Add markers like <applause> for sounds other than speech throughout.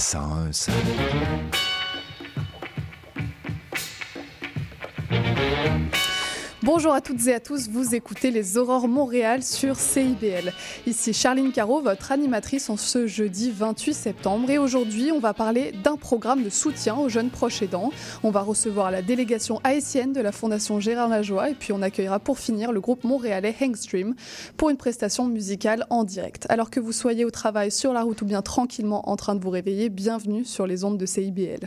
so Bonjour à toutes et à tous, vous écoutez les Aurores Montréal sur CIBL. Ici Charline Caro, votre animatrice en ce jeudi 28 septembre. Et aujourd'hui, on va parler d'un programme de soutien aux jeunes proches aidants. On va recevoir la délégation haïtienne de la Fondation Gérard Lajoie et puis on accueillera pour finir le groupe montréalais Hangstream pour une prestation musicale en direct. Alors que vous soyez au travail, sur la route ou bien tranquillement en train de vous réveiller, bienvenue sur les ondes de CIBL.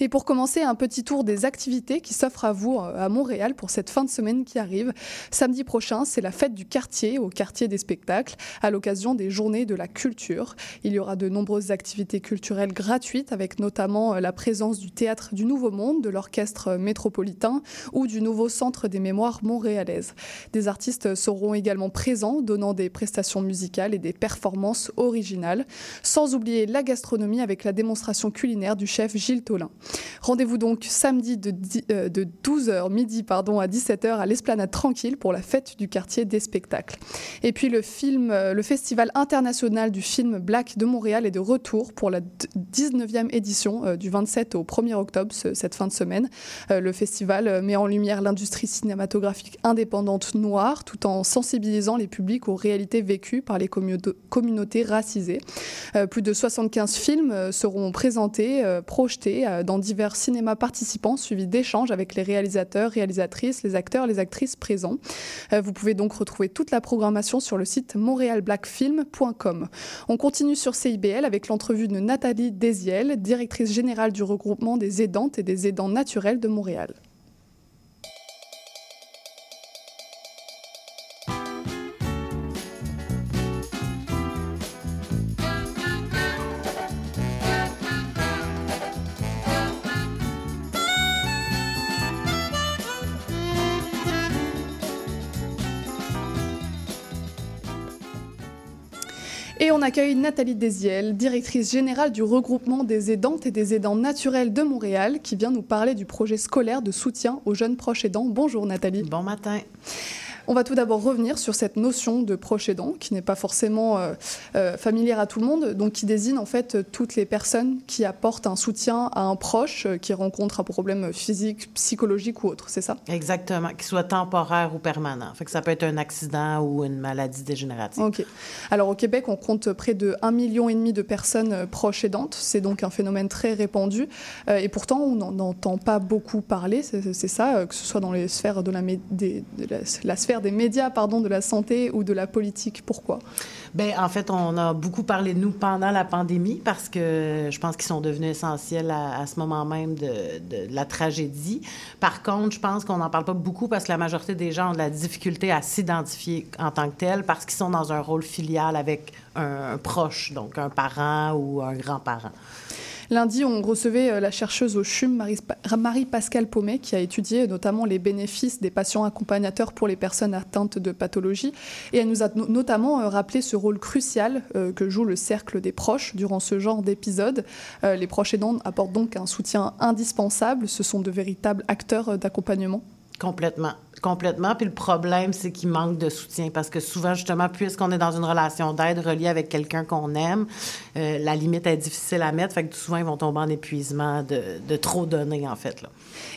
Et pour commencer, un petit tour des activités qui s'offrent à vous euh, à Montréal pour cette fin de semaine qui arrive. Samedi prochain, c'est la fête du quartier au quartier des spectacles à l'occasion des journées de la culture. Il y aura de nombreuses activités culturelles gratuites avec notamment euh, la présence du théâtre du Nouveau Monde, de l'orchestre métropolitain ou du nouveau centre des mémoires montréalaises. Des artistes seront également présents donnant des prestations musicales et des performances originales, sans oublier la gastronomie avec la démonstration culinaire du chef Gilles Tolin. Rendez-vous donc samedi de, euh, de 12h midi pardon, à 17h à l'Esplanade Tranquille pour la fête du quartier des spectacles. Et puis le film, euh, le Festival international du film Black de Montréal est de retour pour la d- 19e édition euh, du 27 au 1er octobre ce- cette fin de semaine. Euh, Le festival met en lumière l'industrie cinématographique indépendante noire tout en sensibilisant les publics aux réalités vécues par les communautés- racisées. Plus de 75 films seront présentés, projetés dans divers cinémas participants, suivis d'échanges avec les réalisateurs, réalisatrices, les acteurs, les actrices présents. Euh, Vous pouvez donc retrouver toute la programmation sur le site montrealblackfilm.com. On continue sur CIBL avec l'entrevue de Nathalie Désiel, directrice générale du regroupement des aidantes et des aidants naturels de Montréal. Accueille Nathalie Désiel, directrice générale du regroupement des aidantes et des aidants naturels de Montréal, qui vient nous parler du projet scolaire de soutien aux jeunes proches aidants. Bonjour Nathalie. Bon matin. On va tout d'abord revenir sur cette notion de proche aidant, qui n'est pas forcément euh, euh, familière à tout le monde, donc qui désigne en fait toutes les personnes qui apportent un soutien à un proche euh, qui rencontre un problème physique, psychologique ou autre, c'est ça? Exactement. Qu'il soit temporaire ou permanent. Fait que ça peut être un accident ou une maladie dégénérative. Ok. Alors au Québec, on compte près de 1,5 million de personnes proches aidantes. C'est donc un phénomène très répandu. Euh, et pourtant, on n'en entend pas beaucoup parler. C'est ça, que ce soit dans les sphères de la, mé- des- de la, la sphère des médias, pardon, de la santé ou de la politique. Pourquoi? Ben, en fait, on a beaucoup parlé de nous pendant la pandémie parce que je pense qu'ils sont devenus essentiels à, ce moment même de, la tragédie. Par contre, je pense qu'on n'en parle pas beaucoup parce que la majorité des gens ont de la difficulté à s'identifier en tant que tels parce qu'ils sont dans un rôle filial avec un proche, donc un parent ou un grand-parent. Lundi, on recevait euh, la chercheuse au CHUM, Marie- Marie-Pascale Paumet, qui a étudié notamment les bénéfices des patients accompagnateurs pour les personnes atteintes de pathologie. Et elle nous a no- notamment euh, rappelé ce rôle crucial euh, que joue le cercle des proches durant ce genre d'épisode. Euh, Les proches aidants apportent donc un soutien indispensable. Ce sont de véritables acteurs euh, d'accompagnement. Complètement. Complètement. Puis le problème, c'est qu'il manque de soutien parce que souvent, justement, puisqu'on est dans une relation d'aide reliée avec quelqu'un qu'on aime, euh, la limite est difficile à mettre. Fait que souvent, ils vont tomber en épuisement de, trop donner, en fait.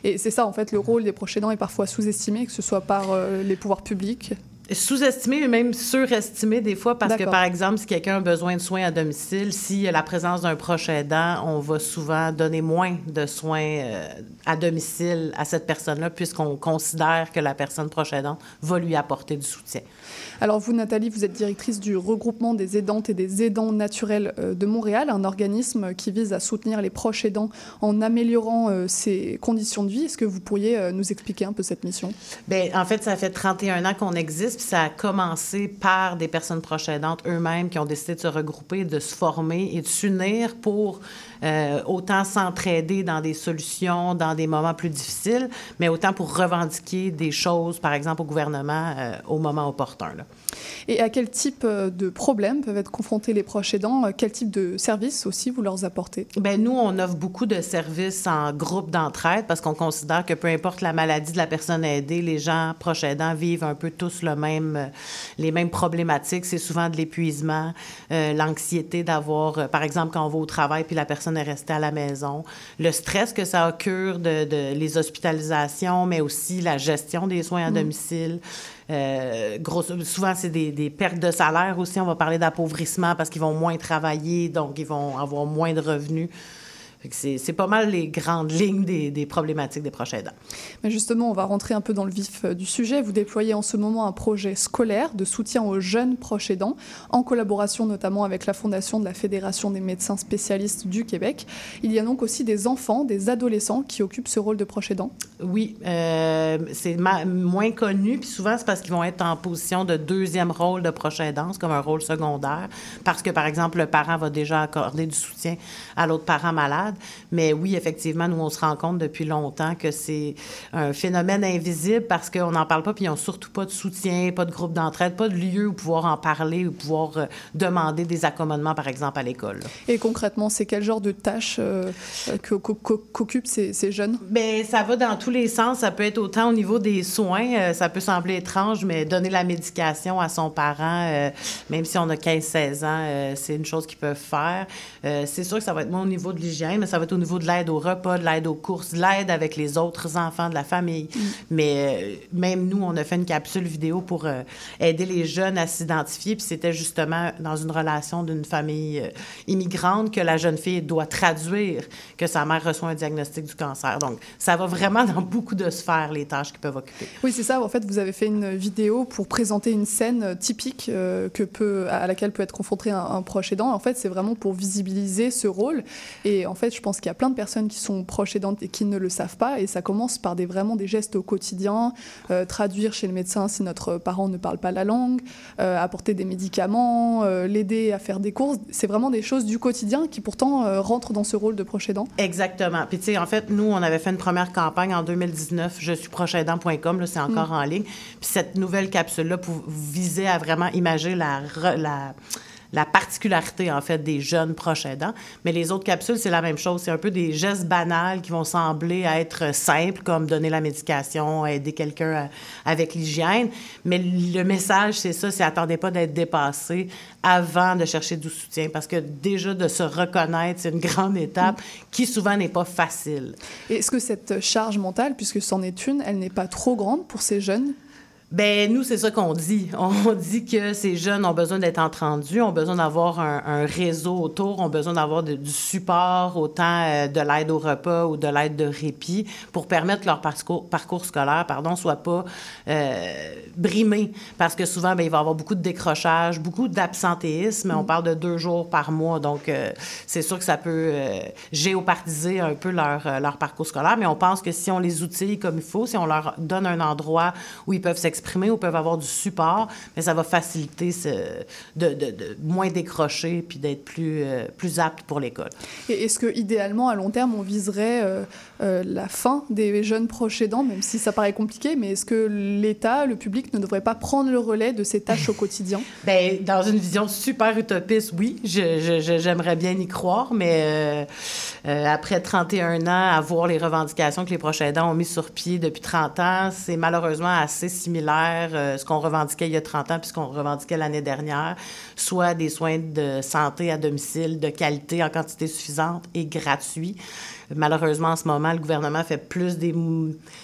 Et c'est ça, en fait, le rôle des proches aidants est parfois sous-estimé, que ce soit par euh, les pouvoirs publics. Sous-estimé et même surestimé des fois parce que, par exemple, si quelqu'un a besoin de soins à domicile, s'il y a la présence d'un proche aidant, on va souvent donner moins de soins euh, à domicile à cette personne-là puisqu'on considère que la personne proche aidante va lui apporter du soutien. Alors vous, Nathalie, vous êtes directrice du regroupement des aidantes et des aidants naturels euh, de Montréal, un organisme qui vise à soutenir les proches aidants en améliorant euh, ses conditions de vie. Est-ce que vous pourriez euh, nous expliquer un peu cette mission? Bien, en fait, ça fait 31 ans qu'on existe, puis ça a commencé par des personnes proches aidantes eux-mêmes qui ont décidé de se regrouper, de se former et de s'unir pour euh, autant s'entraider dans des solutions, dans des moments plus difficiles, mais autant pour revendiquer des choses, par exemple, au gouvernement euh, au moment opportun. Là. Et à quel type euh, de problèmes peuvent être confrontés les proches aidants? Quel type de services aussi vous leur apportez? Bien, nous, on offre beaucoup de services en groupe d'entraide parce qu'on considère que peu importe la maladie de la personne aidée, les gens proches aidants vivent un peu tous le même, les mêmes problématiques. C'est souvent de l'épuisement, euh, l'anxiété d'avoir, par exemple, quand on va au travail puis la personne est restée à la maison. Le stress que ça occure de, de les hospitalisations, mais aussi la gestion des soins à mm. domicile. Euh, souvent, c'est des, des, pertes de salaire aussi. On va parler d'appauvrissement parce qu'ils vont moins travailler, donc ils vont avoir moins de revenus. C'est pas mal les grandes <laughs> lignes des, problématiques des proches aidants. Mais justement, on va rentrer un peu dans le vif euh, du sujet. Vous déployez en ce moment un projet scolaire de soutien aux jeunes proches aidants, en collaboration notamment avec la Fondation de la Fédération des médecins spécialistes du Québec. Il y a donc aussi des enfants, des adolescents qui occupent ce rôle de proche aidant. Oui, euh, c'est moins connu, puis souvent c'est parce qu'ils vont être en position de deuxième rôle de proche aidant, comme un rôle secondaire, parce que par exemple le parent va déjà accorder du soutien à l'autre parent malade. Mais oui, effectivement, nous, on se rend compte depuis longtemps que c'est un phénomène invisible parce qu'on n'en parle pas, puis ils n'ont surtout pas de soutien, pas de groupe d'entraide, pas de lieu où pouvoir en parler ou pouvoir euh, demander des accommodements, par exemple, à l'école. Et concrètement, c'est quel genre de tâches euh, qu'occupent ces, ces, jeunes? Bien, ça va dans tous les sens. Ça peut être autant au niveau des soins, euh, ça peut sembler étrange, mais donner la médication à son parent, même si on a 15-16 ans, c'est une chose qu'ils peuvent faire. c'est sûr que ça va être moins au niveau de l'hygiène, mais ça va être au niveau de l'aide au repas, de l'aide aux courses, de l'aide avec les autres enfants de la famille. Mm. Mais euh, même nous, on a fait une capsule vidéo pour euh, aider les jeunes à s'identifier, puis c'était justement dans une relation d'une famille euh, immigrante que la jeune fille doit traduire que sa mère reçoit un diagnostic du cancer. Donc, ça va vraiment dans beaucoup de sphères, les tâches qu'ils peuvent occuper. Oui, c'est ça. En fait, vous avez fait une vidéo pour présenter une scène typique que peut, à laquelle peut être confronté un, un proche aidant. En fait, c'est vraiment pour visibiliser ce rôle. Et en fait, je pense qu'il y a plein de personnes qui sont proches aidantes et qui ne le savent pas. Et ça commence par des, vraiment des gestes au quotidien, euh, traduire chez le médecin si notre parent ne parle pas la langue, euh, apporter des médicaments, euh, l'aider à faire des courses. C'est vraiment des choses du quotidien qui pourtant rentrent dans ce rôle de proche aidant. Exactement. Puis tu sais, en fait, nous, on avait fait une première campagne en 2019, je suis procheaidant.com, là, c'est encore mm. en ligne. Puis cette nouvelle capsule-là visait à vraiment imager la, la la particularité, en fait, des jeunes proches aidants. Mais les autres capsules, c'est la même chose. C'est un peu des gestes banals qui vont sembler être simples, comme donner la médication, aider quelqu'un euh, avec l'hygiène. Mais le message, c'est ça, c'est attendez pas d'être dépassé avant de chercher du soutien, parce que déjà de se reconnaître, c'est une grande étape qui souvent n'est pas facile. Est-ce que cette charge mentale, puisque c'en est une, elle n'est pas trop grande pour ces jeunes? Ben nous, c'est ça qu'on dit. <laughs> On dit que ces jeunes ont besoin d'être entendus, ont besoin d'avoir un, réseau autour, ont besoin d'avoir du support, autant euh, de l'aide au repas ou de l'aide de répit, pour permettre que leur parcours, parcours scolaire, pardon, soit pas euh, brimé, parce que souvent, ben, il va y avoir beaucoup de décrochage, beaucoup d'absentéisme. On parle de deux jours par mois, donc euh, c'est sûr que ça peut géopartiser un peu leur, leur parcours scolaire. Mais on pense que si on les outille comme il faut, si on leur donne un endroit où ils peuvent s'exprimer exprimer ou peuvent avoir du support, mais ça va faciliter de, moins décrocher puis d'être plus, euh, plus apte pour l'école. Est-ce que idéalement, à long terme, on viserait euh, euh, la fin des jeunes proches aidants, même si ça paraît compliqué, mais est-ce que l'État, le public ne devrait pas prendre le relais de ces tâches au quotidien? <laughs> Bien, dans une vision super utopiste, oui, j'aimerais bien y croire, mais après 31 ans, à voir les revendications que les proches aidants ont mis sur pied depuis 30 ans, c'est malheureusement assez similaire euh, ce qu'on revendiquait il y a 30 ans puis ce qu'on revendiquait l'année dernière, soit des soins de santé à domicile de qualité en quantité suffisante et gratuits. Malheureusement, en ce moment, le gouvernement fait plus des,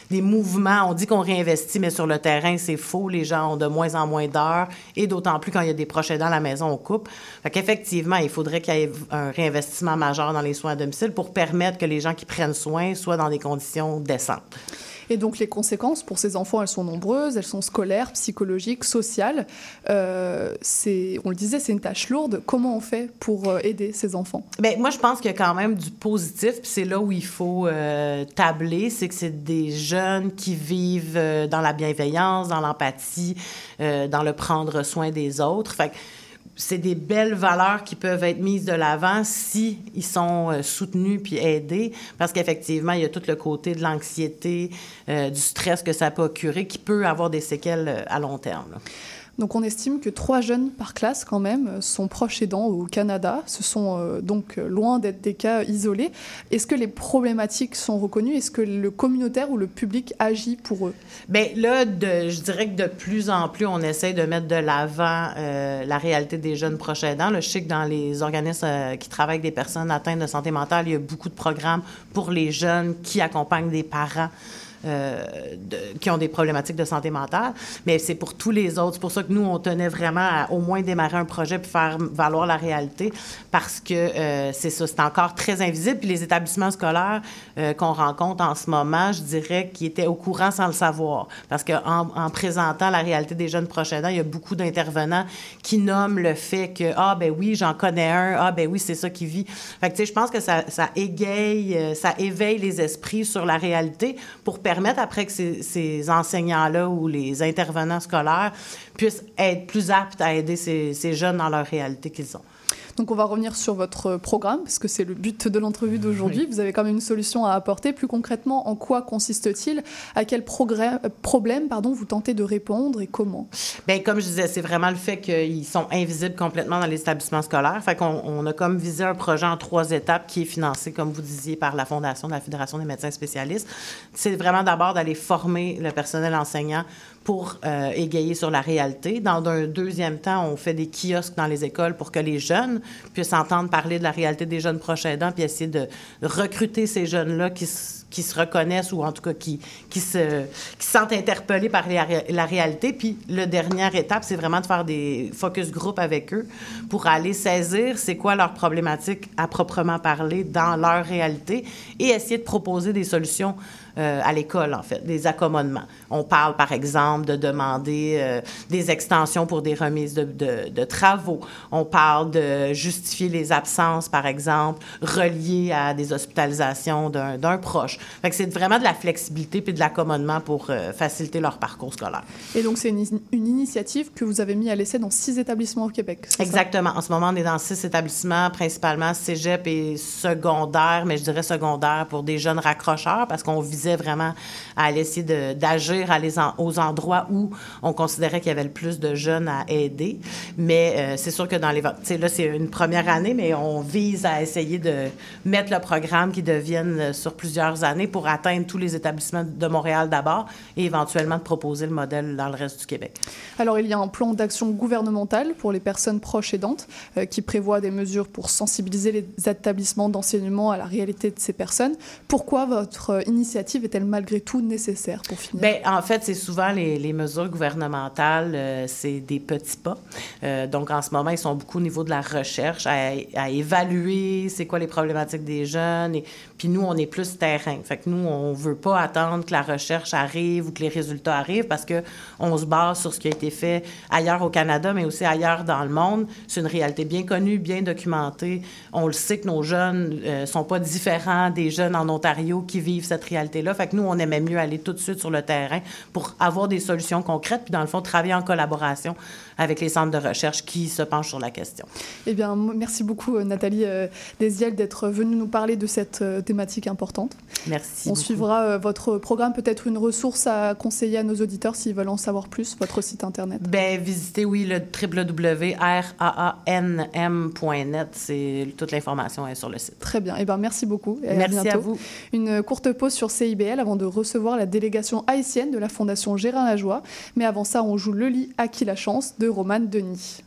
des mouvements. On dit qu'on réinvestit, mais sur le terrain, c'est faux. Les gens ont de moins en moins d'heures et d'autant plus quand il y a des proches dans la maison, on coupe. Fait qu'effectivement, il faudrait qu'il y ait un réinvestissement majeur dans les soins à domicile pour permettre que les gens qui prennent soin soient dans des conditions décentes. Et donc les conséquences pour ces enfants, elles sont nombreuses, elles sont scolaires, psychologiques, sociales. Euh, on le disait, c'est une tâche lourde. Comment on fait pour euh, aider ces enfants? Bien, moi, je pense qu'il y a quand même du positif, puis c'est là où il faut euh, tabler, c'est que c'est des jeunes qui vivent euh, dans la bienveillance, dans l'empathie, dans le prendre soin des autres. C'est des belles valeurs qui peuvent être mises de l'avant si ils sont euh, soutenus puis aidés, parce qu'effectivement, il y a tout le côté de l'anxiété, euh, du stress que ça peut occurer, qui peut avoir des séquelles euh, à long terme. Donc on estime que trois jeunes par classe quand même sont proches aidants au Canada. Ce sont euh, donc loin d'être des cas isolés. Est-ce que les problématiques sont reconnues? Est-ce que le communautaire ou le public agit pour eux? Bien, là, je dirais que de plus en plus, on essaie de mettre de l'avant euh, la réalité des jeunes proches aidants. Là, je sais que dans les organismes euh, qui travaillent avec des personnes atteintes de santé mentale, il y a beaucoup de programmes pour les jeunes qui accompagnent des parents. Euh, qui ont des problématiques de santé mentale, mais c'est pour tous les autres. C'est pour ça que nous, on tenait vraiment à au moins démarrer un projet pour faire valoir la réalité, parce que euh, c'est ça, c'est encore très invisible. Puis les établissements scolaires euh, qu'on rencontre en ce moment, je dirais qu'ils étaient au courant sans le savoir, parce qu'en en présentant la réalité des jeunes proches aidants, il y a beaucoup d'intervenants qui nomment le fait que ah ben oui, j'en connais un, ah ben oui, c'est ça qui vit. Fait que tu sais, je pense que ça, égaye, ça éveille les esprits sur la réalité pour permettre après que ces, enseignants-là ou les intervenants scolaires puissent être plus aptes à aider ces jeunes dans leur réalité qu'ils ont. Donc on va revenir sur votre programme, parce que c'est le but de l'entrevue d'aujourd'hui. Vous avez quand même une solution à apporter. Plus concrètement, en quoi consiste-t-il? À quel progrès- euh, problème pardon, vous tentez de répondre et comment? Bien, comme je disais, c'est vraiment le fait qu'ils sont invisibles complètement dans les établissements scolaires. Fait qu'on on a comme visé un projet en trois étapes qui est financé, comme vous disiez, par la Fondation de la Fédération des médecins spécialistes. C'est vraiment d'abord d'aller former le personnel enseignant pour euh, égayer sur la réalité. Dans un deuxième temps, on fait des kiosques dans les écoles pour que les jeunes puissent entendre parler de la réalité des jeunes proches aidants, puis essayer de recruter ces jeunes-là qui, qui se reconnaissent ou en tout cas qui, qui, se, qui se sentent interpellés par la, la réalité. Puis la dernière étape, c'est vraiment de faire des focus group avec eux pour aller saisir c'est quoi leur problématique à proprement parler dans leur réalité et essayer de proposer des solutions euh, à l'école, en fait, des accommodements. On parle, par exemple, de demander euh, des extensions pour des remises de, de- de travaux. On parle de justifier les absences, par exemple, reliées à des hospitalisations d'un proche. Fait que c'est vraiment de la flexibilité puis de l'accommodement pour euh, faciliter leur parcours scolaire. Et donc c'est une, une initiative que vous avez mis à l'essai dans six établissements au Québec. ça? Exactement. En ce moment, on est dans six établissements, principalement cégep et secondaire, mais je dirais secondaire pour des jeunes raccrocheurs, parce qu'on visait vraiment à essayer d'agir en- aux endroits où on considérait qu'il y avait le plus de jeunes à aider. Mais euh, c'est sûr que dans les... Là, c'est une première année, mais on vise à essayer de mettre le programme qui devienne euh, sur plusieurs années pour atteindre tous les établissements de Montréal d'abord et éventuellement de proposer le modèle dans le reste du Québec. Alors il y a un plan d'action gouvernemental pour les personnes proches aidantes euh, qui prévoit des mesures pour sensibiliser les établissements d'enseignement à la réalité de ces personnes. Pourquoi votre euh, est-elle malgré tout nécessaire pour finir? Bien, en fait, c'est souvent les, mesures gouvernementales, euh, c'est des petits pas. Euh, donc, en ce moment, ils sont beaucoup au niveau de la recherche, à, évaluer c'est quoi les problématiques des jeunes. Et, puis nous, on est plus terrain. Fait que nous, on veut pas attendre que la recherche arrive ou que les résultats arrivent parce que on se base sur ce qui a été fait ailleurs au Canada, mais aussi ailleurs dans le monde. C'est une réalité bien connue, bien documentée. On le sait que nos jeunes euh, sont pas différents des jeunes en Ontario qui vivent cette réalité-là. Fait que nous, on aimait mieux aller tout de suite sur le terrain pour avoir des solutions concrètes, puis dans le fond, travailler en collaboration avec les centres de recherche qui se penchent sur la question. Eh bien, merci beaucoup euh, Nathalie euh, Desiel d'être venue nous parler de cette euh, thématique importante. Merci. On beaucoup. suivra votre programme, peut-être une ressource à conseiller à nos auditeurs s'ils veulent en savoir plus, votre site internet. Ben, visitez, oui, le www.raanm.net. C'est toute l'information est sur le site. Très bien. Eh bien, merci beaucoup. et Merci bientôt. à vous. Une courte pause sur CIBL avant de recevoir la délégation haïtienne de la Fondation Gérard Lajoie. Mais avant ça, on joue Le lit à qui la chance de Denis.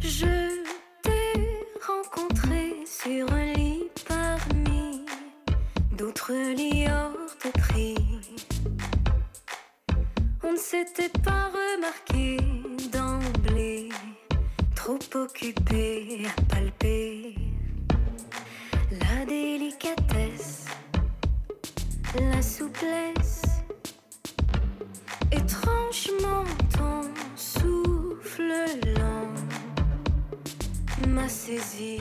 Je t'ai rencontré sur un lit parmi d'autres lits hors de prix. On ne s'était pas remarqué d'emblée, trop occupé à palper la délicatesse la souplesse. Étrangement, ton souffle lent m'a saisi.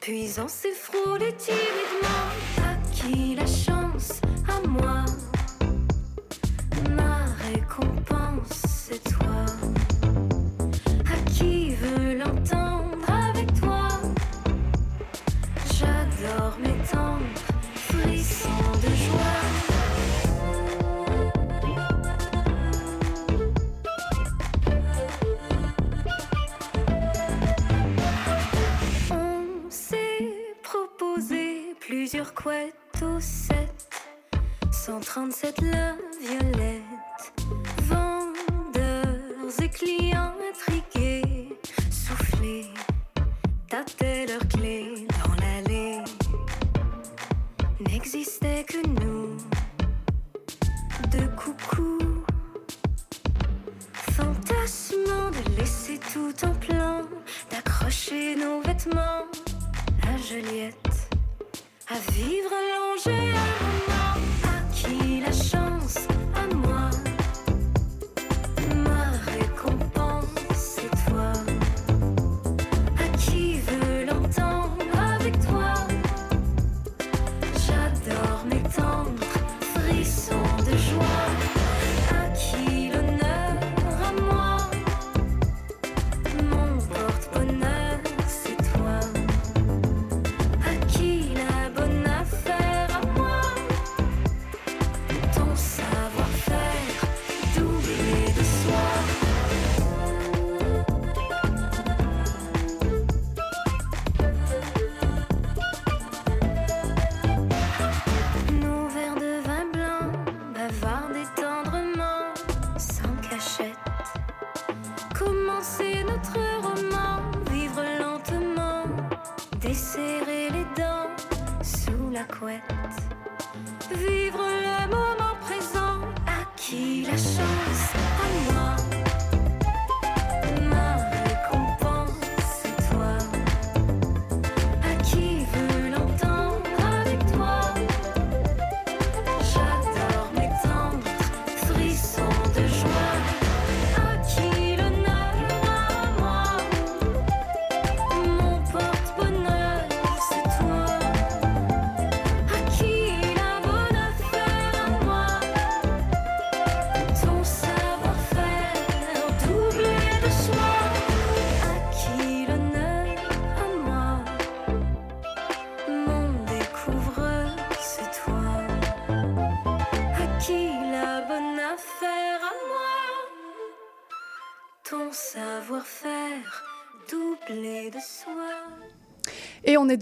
Puis on s'est frôlé timidement. À qui la chance À moi. Ma récompense, c'est toi. Vivre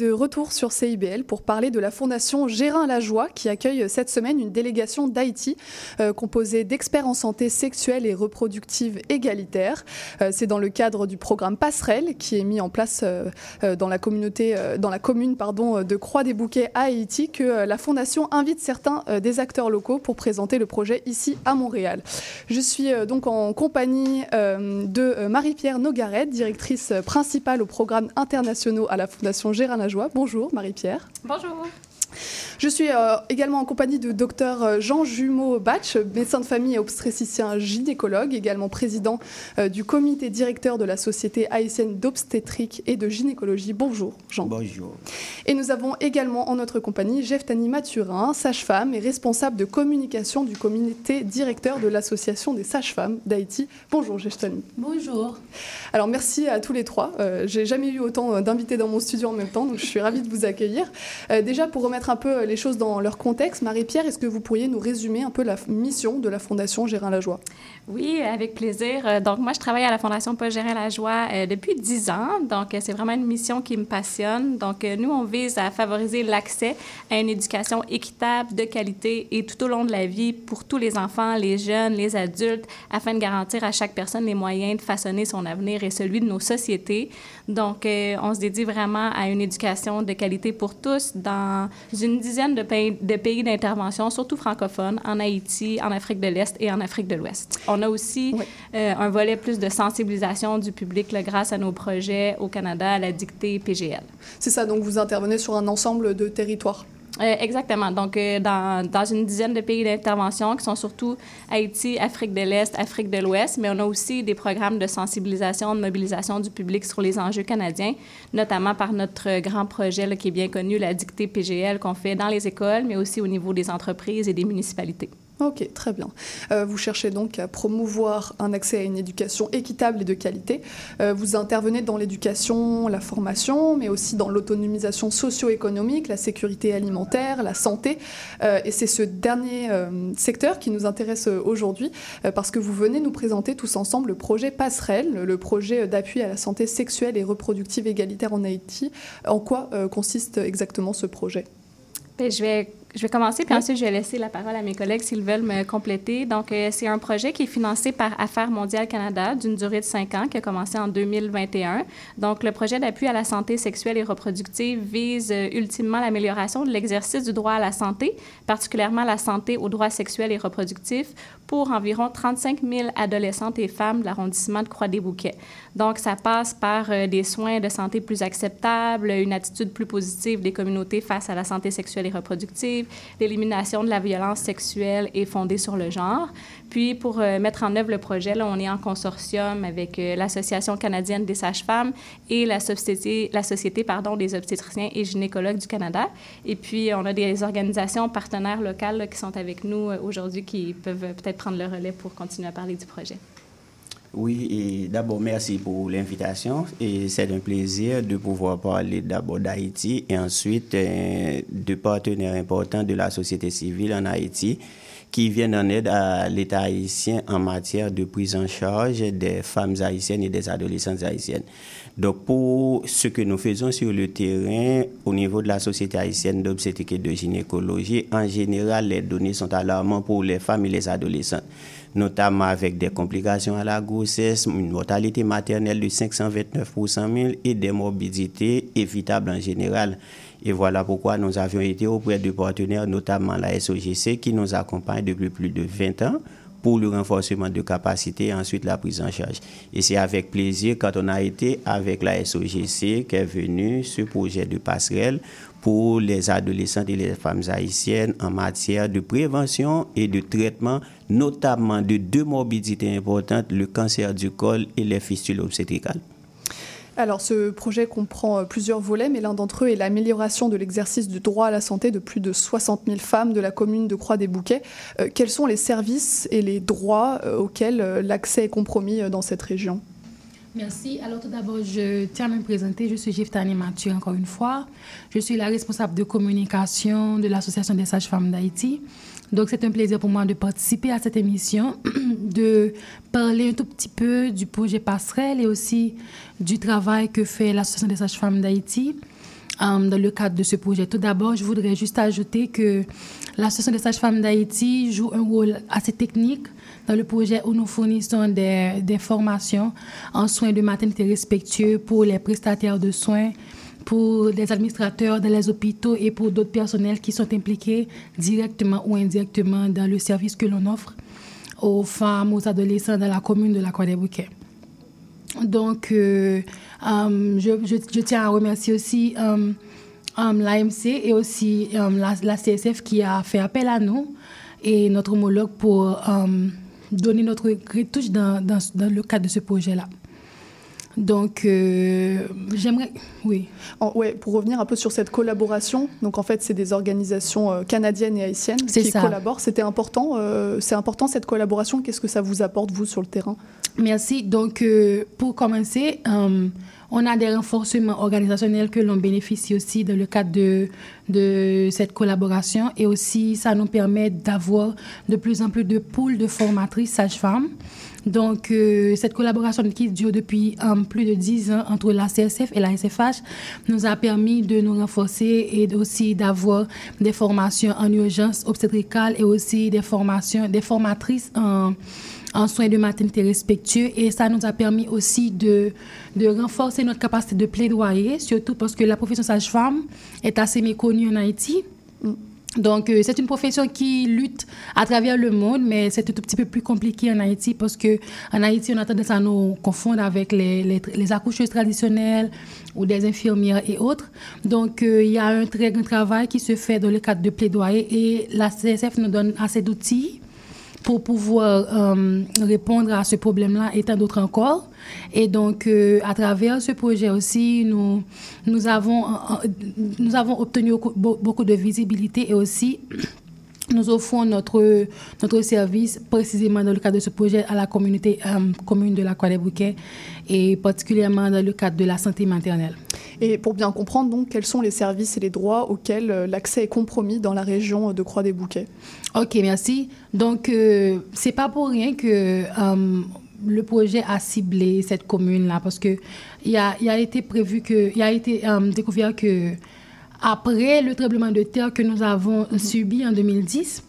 de retour sur CIBL pour parler de la fondation Gérin Lajoie qui accueille cette semaine une délégation d'Haïti euh, composée d'experts en santé sexuelle et reproductive égalitaire. Euh, C'est dans le cadre du programme Passerelle qui est mis en place euh, dans la communauté, dans la commune pardon, de Croix-des-Bouquets à Haïti que la fondation invite certains des acteurs locaux pour présenter le projet ici à Montréal. Je suis donc en compagnie de Marie-Pierre Nogaret, directrice principale aux programmes internationaux à la Fondation Gérin Lajoie. Bonjour Marie-Pierre. Bonjour. Je suis euh, également en compagnie de docteur euh, Jean Jumeau-Batch, médecin de famille et obstétricien gynécologue, également président euh, du comité directeur de la Société haïtienne d'obstétrique et de gynécologie. Bonjour Jean. Bonjour. Et nous avons également en notre compagnie Jeftani Mathurin, sage-femme et responsable de communication du comité directeur de l'Association des sages-femmes d'Haïti. Bonjour Jeftani. Bonjour. Alors merci à tous les trois. Euh, J'ai jamais eu autant d'invités dans mon studio en même temps, donc je suis ravie de vous accueillir. Euh, déjà pour remettre un peu les choses dans leur contexte, Marie-Pierre, est-ce que vous pourriez nous résumer un peu la mission de la Fondation Gérin Lajoie? Oui, avec plaisir. Euh, Donc, moi, je travaille à la Fondation Paul Gérin Lajoie euh, depuis 10 ans. Donc, euh, c'est vraiment une mission qui me passionne. Donc, euh, nous, on vise à favoriser l'accès à une éducation équitable, de qualité et tout au long de la vie pour tous les enfants, les jeunes, les adultes, afin de garantir à chaque personne les moyens de façonner son avenir et celui de nos sociétés. Donc, euh, on se dédie vraiment à une éducation de qualité pour tous dans une dizaine de pays, de pays d'intervention, surtout francophones, en Haïti, en Afrique de l'Est et en Afrique de l'Ouest. On a aussi Oui. euh, un volet plus de sensibilisation du public là, grâce à nos projets au Canada, à la dictée PGL. C'est ça, donc vous intervenez sur un ensemble de territoires. Euh, exactement. Donc, euh, dans, une dizaine de pays d'intervention qui sont surtout Haïti, Afrique de l'Est, Afrique de l'Ouest, mais on a aussi des programmes de sensibilisation, de mobilisation du public sur les enjeux canadiens, notamment par notre grand projet qui est bien connu, la dictée PGL, qu'on fait dans les écoles, mais aussi au niveau des entreprises et des municipalités. Ok, très bien. Euh, vous cherchez donc à promouvoir un accès à une éducation équitable et de qualité. Euh, vous intervenez dans l'éducation, la formation, mais aussi dans l'autonomisation socio-économique, la sécurité alimentaire, la santé. Euh, et c'est ce dernier secteur qui nous intéresse aujourd'hui, parce que vous venez nous présenter tous ensemble le projet Passerelle, le projet d'appui à la santé sexuelle et reproductive égalitaire en Haïti. En quoi consiste exactement ce projet? Ben, je vais je vais commencer, puis ensuite, je vais laisser la parole à mes collègues s'ils veulent me compléter. Donc, euh, c'est un projet qui est financé par Affaires mondiales Canada d'une durée de cinq ans, qui a commencé en 2021. Donc, le projet d'appui à la santé sexuelle et reproductive vise euh, ultimement l'amélioration de l'exercice du droit à la santé, particulièrement la santé aux droits sexuels et reproductifs, pour environ 35 000 adolescentes et femmes de l'arrondissement de Croix-des-Bouquets. Donc, ça passe par euh, des soins de santé plus acceptables, une attitude plus positive des communautés face à la santé sexuelle et reproductive, l'élimination de la violence sexuelle et fondée sur le genre. Puis, pour euh, mettre en œuvre le projet, là, on est en consortium avec euh, l'Association canadienne des sages-femmes et la Société, la société pardon, des obstétriciens et gynécologues du Canada. Et puis, on a des organisations partenaires locales qui sont avec nous euh, aujourd'hui qui peuvent peut-être prendre le relais pour continuer à parler du projet. Oui, et d'abord, merci pour l'invitation. Et c'est un plaisir de pouvoir parler d'abord d'Haïti et ensuite euh, de partenaires importants de la société civile en Haïti qui viennent en aide à l'État haïtien en matière de prise en charge des femmes haïtiennes et des adolescentes haïtiennes. Donc, pour ce que nous faisons sur le terrain, au niveau de la Société haïtienne d'obstétrique et de gynécologie, en général, les données sont alarmantes pour les femmes et les adolescentes, notamment avec des complications à la grossesse, une mortalité maternelle de 529 pour 100 000 et des morbidités évitables en général. Et voilà pourquoi nous avions été auprès de partenaires, notamment la SOGC, qui nous accompagne depuis plus de 20 ans pour le renforcement de capacité et ensuite la prise en charge. Et c'est avec plaisir quand on a été avec la SOGC qu'est venu ce projet de passerelle pour les adolescentes et les femmes haïtiennes en matière de prévention et de traitement, notamment de deux morbidités importantes, le cancer du col et les fistules obstétricales. Alors, ce projet comprend euh, plusieurs volets, mais l'un d'entre eux est l'amélioration de l'exercice du droit à la santé de plus de 60 000 femmes de la commune de Croix-des-Bouquets. Euh, quels sont les services et les droits euh, auxquels l'accès est compromis dans cette région? Merci. Alors tout d'abord, je tiens à me présenter. Je suis Giftani Mathieu, encore une fois. Je suis la responsable de communication de l'Association des sages-femmes d'Haïti. Donc c'est un plaisir pour moi de participer à cette émission, <clears throat> de parler un tout petit peu du projet Passerelle et aussi du travail que fait l'Association des sages-femmes d'Haïti euh, dans le cadre de ce projet. Tout d'abord, je voudrais juste ajouter que l'Association des sages-femmes d'Haïti joue un rôle assez technique dans le projet où nous fournissons des, des formations en soins de maternité respectueux pour les prestataires de soins, pour les administrateurs dans les hôpitaux et pour d'autres personnels qui sont impliqués directement ou indirectement dans le service que l'on offre aux femmes, aux adolescents dans la commune de la Croix-des-Bouquets. Donc, euh, euh, je, tiens à remercier aussi euh, l'AMC et aussi la, CSF qui a fait appel à nous et notre homologue pour donner notre retouche dans, dans, dans, le cadre de ce projet-là. Donc, euh, j'aimerais. Oui. En, ouais, pour revenir un peu sur cette collaboration, donc en fait, c'est des organisations euh, canadiennes et haïtiennes qui ça. collaborent. C'était important, euh, c'est important cette collaboration. Qu'est-ce que ça vous apporte, vous, sur le terrain? Merci. Donc, pour commencer, on a des renforcements organisationnels que l'on bénéficie aussi dans le cadre de, de cette collaboration et aussi ça nous permet d'avoir de plus en plus de pools de formatrices sages-femmes. Donc, euh, cette collaboration qui dure depuis um, plus de 10 ans entre la CSF et la SFH nous a permis de nous renforcer et aussi d'avoir des formations en urgence obstétricale et aussi des formations, des formatrices en, en soins de maternité respectueux. Et ça nous a permis aussi de, de renforcer notre capacité de plaidoyer, surtout parce que la profession sage-femme est assez méconnue en Haïti. Donc, euh, c'est une profession qui lutte à travers le monde, mais c'est un tout petit peu plus compliqué en Haïti parce que en Haïti, on a tendance à nous confondre avec les, les, les accoucheuses traditionnelles ou des infirmières et autres. Donc, euh, il y a un très grand travail qui se fait dans le cadre de plaidoyer et la CSF nous donne assez d'outils pour pouvoir euh, répondre à ce problème-là et tant d'autres encore. Et donc, euh, à travers ce projet aussi, nous, nous, avons, euh, nous avons obtenu beaucoup de visibilité et aussi nous offrons notre, notre service précisément dans le cadre de ce projet à la communauté commune de la Croix-des-Bouquets et particulièrement dans le cadre de la santé maternelle. Et pour bien comprendre, donc, quels sont les services et les droits auxquels l'accès est compromis dans la région de Croix-des-Bouquets Ok, merci. Donc, euh, c'est pas pour rien que le projet a ciblé cette commune-là, parce que il a, a, été prévu que, il a été découvert que après le tremblement de terre que nous avons subi en 2010,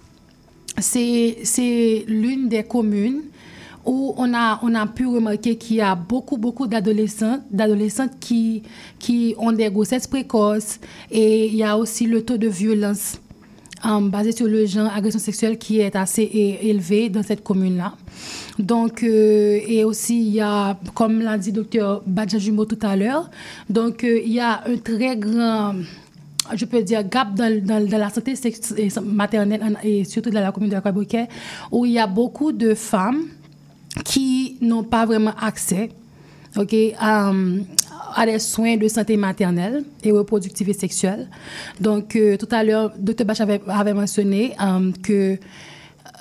c'est l'une des communes où on a, on a pu remarquer qu'il y a beaucoup, beaucoup d'adolescents, d'adolescentes qui, qui ont des grossesses précoces et il y a aussi le taux de violence um, basé sur le genre agression sexuelle qui est assez élevé dans cette commune-là. Donc, euh, et aussi, il y a, comme l'a dit docteur Badjajumo tout à l'heure, donc euh, il y a un très grand je peux dire, gap dans, la santé maternelle et surtout dans la commune de la Quaboquet, où il y a beaucoup de femmes qui n'ont pas vraiment accès ok, à, des soins de santé maternelle et reproductive et sexuelle. Donc, euh, tout à l'heure, Dr. Bach avait, avait mentionné euh, que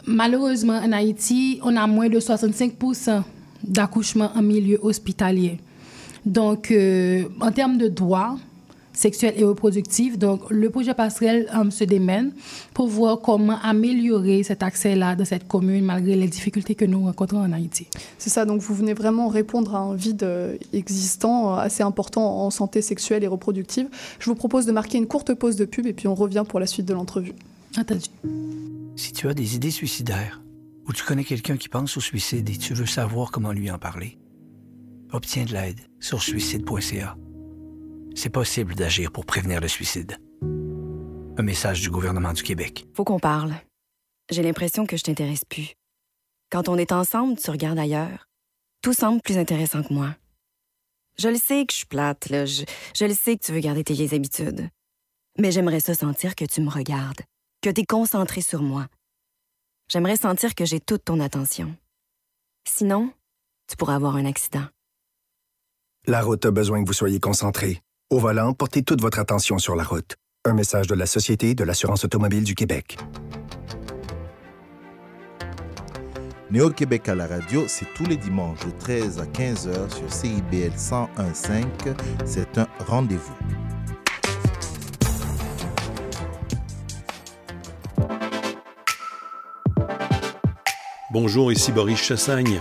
malheureusement, en Haïti, on a moins de 65% d'accouchements en milieu hospitalier. Donc, euh, en termes de droits, sexuelle et reproductive. Donc, le projet passerelle um, se démène pour voir comment améliorer cet accès-là dans cette commune malgré les difficultés que nous rencontrons en Haïti. C'est ça, donc vous venez vraiment répondre à un vide euh, existant euh, assez important en santé sexuelle et reproductive. Je vous propose de marquer une courte pause de pub et puis on revient pour la suite de l'entrevue. Entendu. Si tu as des idées suicidaires ou tu connais quelqu'un qui pense au suicide et tu veux savoir comment lui en parler, obtiens de l'aide sur suicide.ca c'est possible d'agir pour prévenir le suicide. Un message du gouvernement du Québec. Faut qu'on parle. J'ai l'impression que je t'intéresse plus. Quand on est ensemble, tu regardes ailleurs. Tout semble plus intéressant que moi. Je le sais que je suis plate, là. Je, je le sais que tu veux garder tes vieilles habitudes. Mais j'aimerais ça sentir que tu me regardes, que tu es concentré sur moi. J'aimerais sentir que j'ai toute ton attention. Sinon, tu pourras avoir un accident. La route a besoin que vous soyez concentré. Au volant, portez toute votre attention sur la route. Un message de la Société de l'assurance automobile du Québec. Néo-Québec à la radio, c'est tous les dimanches de 13 à 15 heures sur CIBL 101.5. C'est un rendez-vous. Bonjour, ici Boris Chassagne.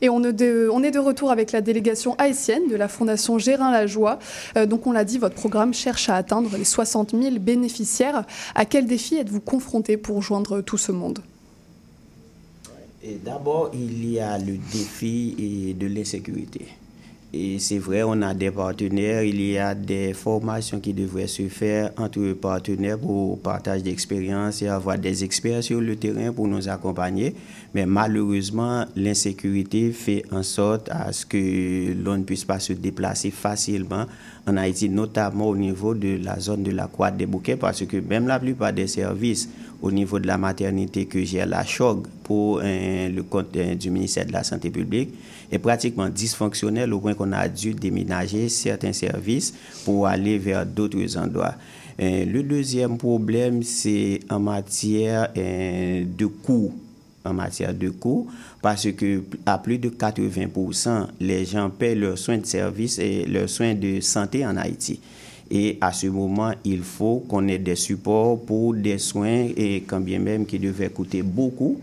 Et on est, de, on est de retour avec la délégation haïtienne de la Fondation Gérin Lajoie. Euh, donc, on l'a dit, votre programme cherche à atteindre les 60 000 bénéficiaires. À quel défi êtes-vous confronté pour joindre tout ce monde? D'abord, il y a le défi de l'insécurité. Et c'est vrai, on a des partenaires, il y a des formations qui devraient se faire entre partenaires pour partage d'expérience et avoir des experts sur le terrain pour nous accompagner. Mais malheureusement, l'insécurité fait en sorte à ce que l'on ne puisse pas se déplacer facilement en Haïti, notamment au niveau de la zone de la Croix des Bouquets, parce que même la plupart des services au niveau de la maternité que j'ai à la CHOG pour euh, le compte euh, du ministère de la Santé publique est pratiquement dysfonctionnel au point qu'on a dû déménager certains services pour aller vers d'autres endroits. Euh, le deuxième problème, c'est en matière de coûts en matière de coûts, parce que à plus de 80%, les gens paient leurs soins de service et leurs soins de santé en Haïti. Et à ce moment, il faut qu'on ait des supports pour des soins, et quand bien même qui devaient coûter beaucoup,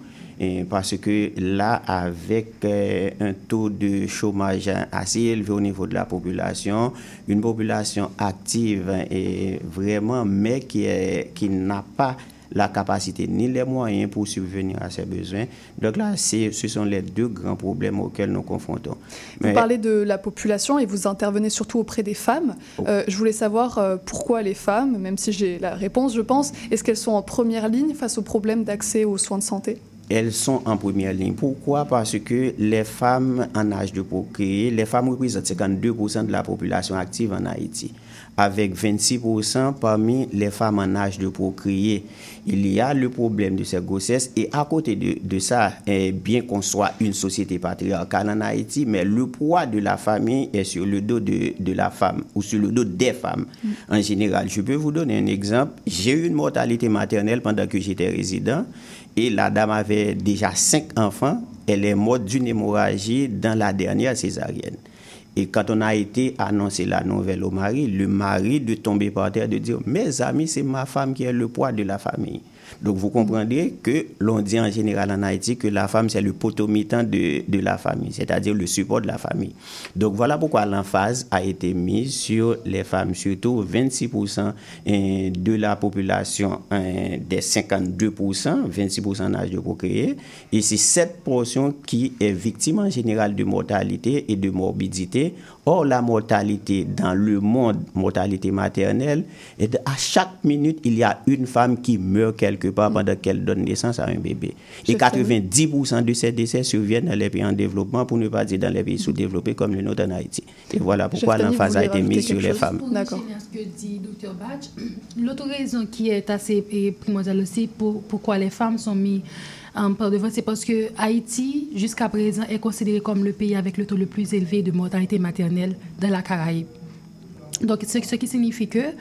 parce que là, avec euh, un taux de chômage assez élevé au niveau de la population, une population active et vraiment, mais qui, qui n'a pas la capacité ni les moyens pour subvenir à ses besoins. Donc là, ce sont les deux grands problèmes auxquels nous confrontons. Vous parlez de la population et vous intervenez surtout auprès des femmes. Oh. Euh, je voulais savoir euh, pourquoi les femmes, même si j'ai la réponse, je pense, est-ce qu'elles sont en première ligne face aux problèmes d'accès aux soins de santé? Elles sont en première ligne. Pourquoi? Parce que les femmes en âge de procréer, les femmes représentent 52% de la population active en Haïti avec 26% parmi les femmes en âge de procréer. Il y a le problème de ces grossesses et à côté de, ça, eh, bien qu'on soit une société patriarcale en Haïti, mais le poids de la famille est sur le dos de, la femme ou sur le dos des femmes mm. en général. Je peux vous donner un exemple. J'ai eu une mortalité maternelle pendant que j'étais résident et la dame avait déjà cinq enfants. Elle est morte d'une hémorragie dans la dernière césarienne. Et quand on a été annoncé la nouvelle au mari, le mari de tomber par terre, de dire, mes amis, c'est ma femme qui est le poids de la famille. Donc vous comprendrez que l'on dit en général en Haïti que la femme, c'est le potomitan de, de la famille, c'est-à-dire le support de la famille. Donc voilà pourquoi l'emphase a été mise sur les femmes, surtout 26% hein, de la population hein, des 52%, 26% en âge de procréer. Et c'est cette portion qui est victime en général de mortalité et de morbidité. Or, la mortalité dans le monde, mortalité maternelle, et à chaque minute, il y a une femme qui meurt quelque part pendant qu'elle donne naissance à un bébé. Et 90% de ces décès surviennent dans les pays en développement, pour ne pas dire dans les pays sous-développés comme le nôtre en Haïti. Et voilà pourquoi l'emphase a été mise sur les femmes. D'accord. ce que dit Dr. Batch, <clears throat> l'autre raison qui est assez primordiale aussi pour pourquoi les femmes sont mises en par devant, c'est parce que Haïti, jusqu'à présent, est considéré comme le pays avec le taux le plus élevé de mortalité maternelle dans la Caraïbe. Donc, ce, qui signifie que,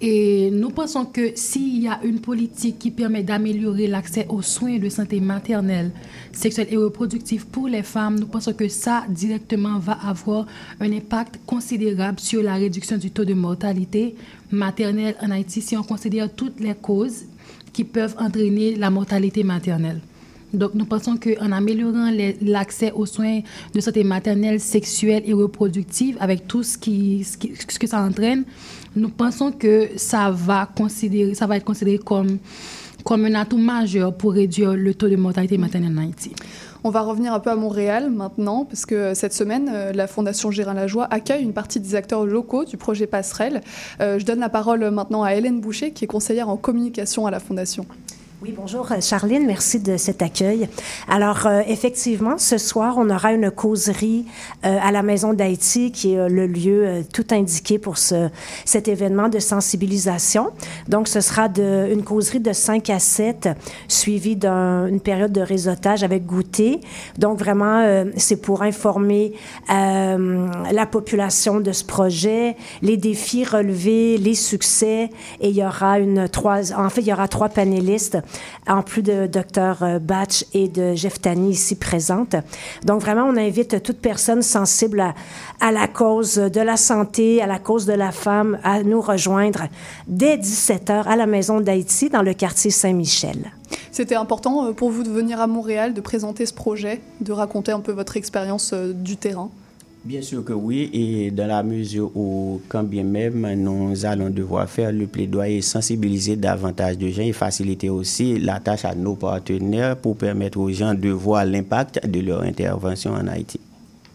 et nous pensons que s'il y a une politique qui permet d'améliorer l'accès aux soins de santé maternelle, sexuelle et reproductive pour les femmes, nous pensons que ça directement va avoir un impact considérable sur la réduction du taux de mortalité maternelle en Haïti si on considère toutes les causes qui peuvent entraîner la mortalité maternelle. Donc, nous pensons qu'en améliorant l'accès aux soins de santé maternelle, sexuelle et reproductive, avec tout ce, que ça entraîne, nous pensons que ça va, être considéré comme, un atout majeur pour réduire le taux de mortalité maternelle en Haïti. On va revenir un peu à Montréal maintenant, parce que cette semaine, euh, la Fondation Gérard Lajoie accueille une partie des acteurs locaux du projet Passerelle. Euh, je donne la parole maintenant à Hélène Boucher, qui est conseillère en communication à la Fondation. Oui, bonjour euh, Charline, merci de cet accueil. Alors, euh, effectivement, ce soir, on aura une causerie euh, à la Maison d'Haïti, qui est le lieu tout indiqué pour ce, cet événement de sensibilisation. Donc, ce sera de, une causerie de 5 à 7, suivie d'une période de réseautage avec goûter. Donc, vraiment, c'est pour informer la population de ce projet, les défis relevés, les succès, et il y aura une trois, en fait, il y aura trois panélistes en plus de Dr euh, Batch et de Jeff Tani ici présentes. Donc vraiment, on invite toute personne sensible à, à, la cause de la santé, à la cause de la femme, à nous rejoindre dès 17h à la Maison d'Haïti dans le quartier Saint-Michel. C'était important euh, pour vous de venir à Montréal, de présenter ce projet, de raconter un peu votre expérience euh, du terrain? Bien sûr que oui, et dans la mesure où, quand bien même, nous allons devoir faire le plaidoyer, sensibiliser davantage de gens et faciliter aussi la tâche à nos partenaires pour permettre aux gens de voir l'impact de leur intervention en Haïti.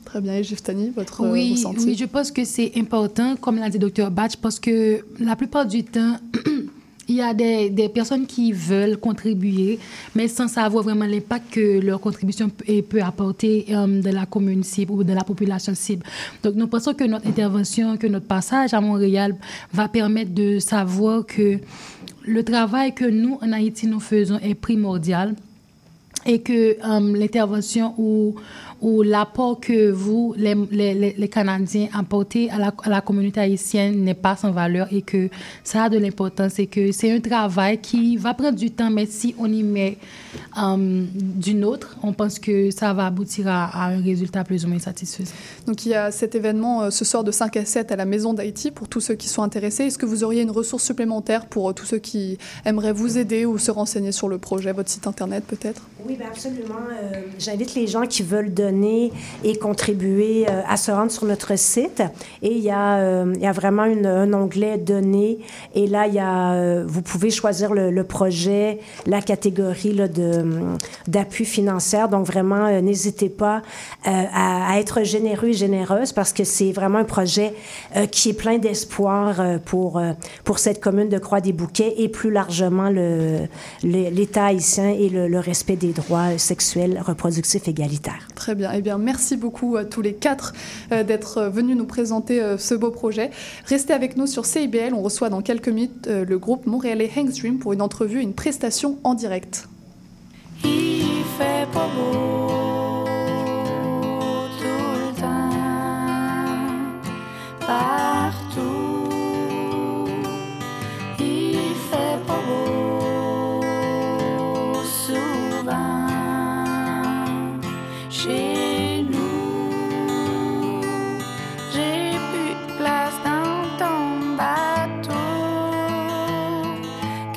Très bien. Et Giftani, votre oui, ressenti? Oui, je pense que c'est important, comme l'a dit Dr. Batch, parce que la plupart du temps, <clears throat> il y a des, personnes qui veulent contribuer, mais sans savoir vraiment l'impact que leur contribution peut, peut apporter euh, de la commune cible ou de la population cible. Donc, nous pensons que notre intervention, que notre passage à Montréal va permettre de savoir que le travail que nous, en Haïti, nous faisons est primordial et que euh, l'intervention ou, où l'apport que vous, les, les, les Canadiens, apportez à la, à la communauté haïtienne n'est pas sans valeur et que ça a de l'importance et que c'est un travail qui va prendre du temps, mais si on y met euh, d'une autre, on pense que ça va aboutir à, à, un résultat plus ou moins satisfaisant. Donc il y a cet événement euh, ce soir de 5 à 7 à la Maison d'Haïti pour tous ceux qui sont intéressés. Est-ce que vous auriez une ressource supplémentaire pour euh, tous ceux qui aimeraient vous aider ou se renseigner sur le projet, votre site internet peut-être? Oui, bien absolument. Euh, J'invite les gens qui veulent et contribuer euh, à se rendre sur notre site. Et il y a, euh, vraiment un onglet donner. Et là, euh, vous pouvez choisir le, projet, la catégorie de, d'appui financier. Donc vraiment, n'hésitez pas à, être généreux et généreuse parce que c'est vraiment un projet qui est plein d'espoir pour, pour cette commune de Croix-des-Bouquets et plus largement l'État haïtien et le, le respect des droits sexuels, reproductifs égalitaires. Très bien. Eh bien, merci beaucoup à tous les quatre euh, d'être venus nous présenter euh, ce beau projet. Restez avec nous sur CIBL. On reçoit dans quelques minutes euh, le groupe montréalais Hangstream pour une entrevue et une prestation en direct. Il fait pas beau. Chez nous. J'ai plus de place dans ton bateau.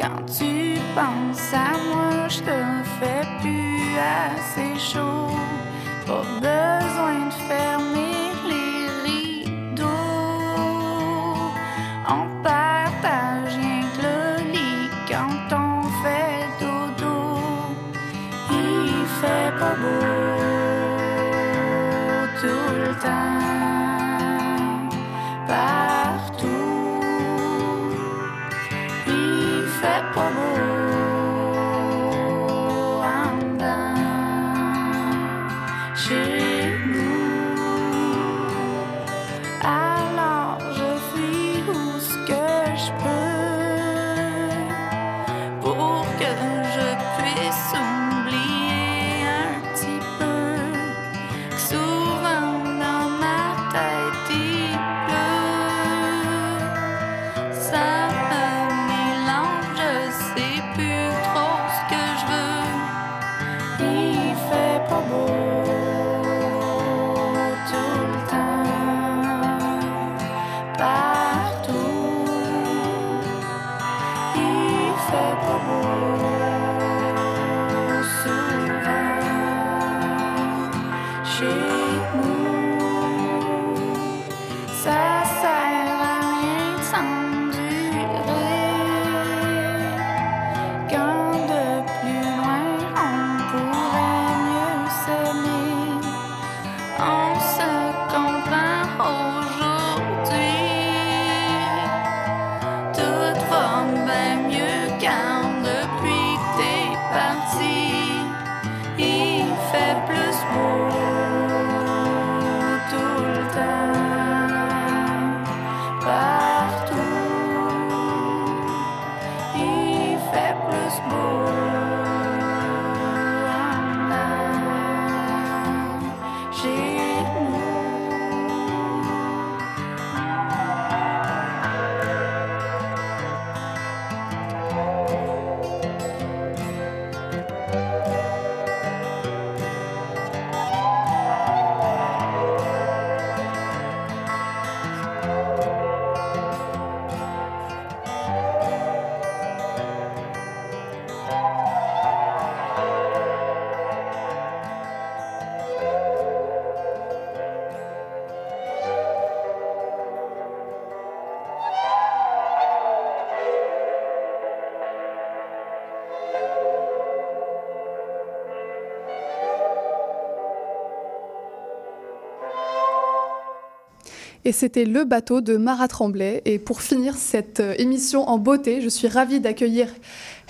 Quand tu penses à moi, je te fais plus assez chaud. Fait plus C'était le bateau de Marat Tremblay. Et pour finir cette euh, émission en beauté, je suis ravie d'accueillir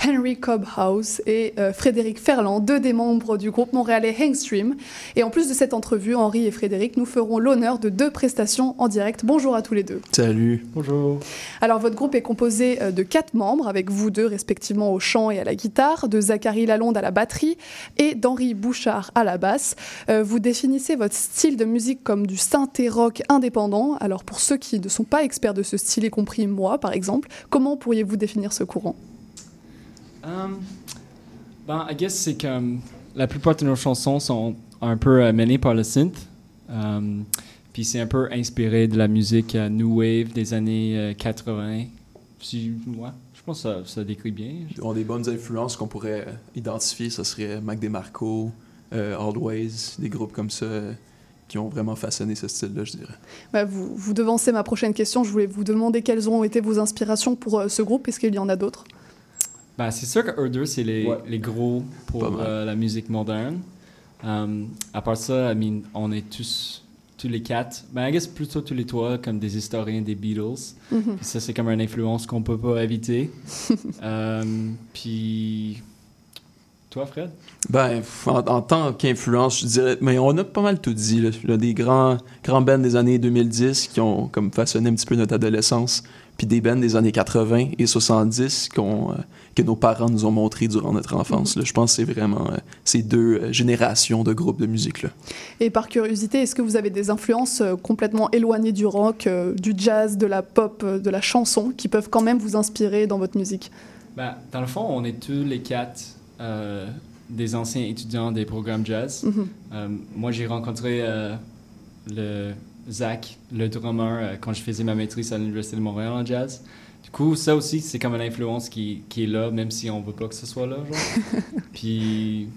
Henry Cobhouse et euh, Frédéric Ferland, deux des membres du groupe montréalais Hangstream. Et en plus de cette entrevue, Henri et Frédéric nous feront l'honneur de deux prestations en direct. Bonjour à tous les deux. Salut. Bonjour. Alors votre groupe est composé euh, de quatre membres, avec vous deux respectivement au chant et à la guitare, de Zachary Lalonde à la batterie et d'Henri Bouchard à la basse. Euh, vous définissez votre style de musique comme du synthé rock indépendant. Alors pour ceux qui ne sont pas experts de ce style, y compris moi par exemple, comment pourriez-vous définir ce courant? Um, ben, I guess c'est que la plupart de nos chansons sont un peu euh, menées par le synth. Um, puis c'est un peu inspiré de la musique euh, New Wave des années euh, 80. Si, ouais, je pense que ça, ça décrit bien. Ils ont des bonnes influences qu'on pourrait euh, identifier. Ça serait Mac DeMarco, euh, Aldways, des groupes comme ça qui ont vraiment façonné ce style-là, je dirais. Bah, vous, vous devancez ma prochaine question. Je voulais vous demander quelles ont été vos inspirations pour euh, ce groupe. Est-ce qu'il y en a d'autres? Ben, c'est sûr que eux deux, c'est les, les gros pour euh, la musique moderne. Um, à part ça, I mean, on est tous, tous les quatre, ben, I guess plutôt tous les trois, comme des historiens des Beatles. Mhm. Ça, c'est comme une influence qu'on peut pas éviter. Um, <laughs> puis. Toi, Fred? Ben, en, en tant qu'influence, je dirais, mais on a pas mal tout dit. Là. Il y a des grands, grands bands des années 2010 qui ont comme façonné un petit peu notre adolescence, puis des bands des années 80 et 70 qu'on, euh, que nos parents nous ont montré durant notre enfance. là. Je pense que c'est vraiment euh, ces deux euh, générations de groupes de musique. Là. Et par curiosité, est-ce que vous avez des influences euh, complètement éloignées du rock, euh, du jazz, de la pop, euh, de la chanson, qui peuvent quand même vous inspirer dans votre musique? Ben, dans le fond, on est tous les quatre euh, des anciens étudiants des programmes jazz. Mhm. Euh, moi, j'ai rencontré euh, le Zach, le drummer, euh, quand je faisais ma maîtrise à l'Université de Montréal en jazz. Du coup, ça aussi, c'est comme une influence qui, qui est là, même si on veut pas que ce soit là. Genre. <laughs> Puis,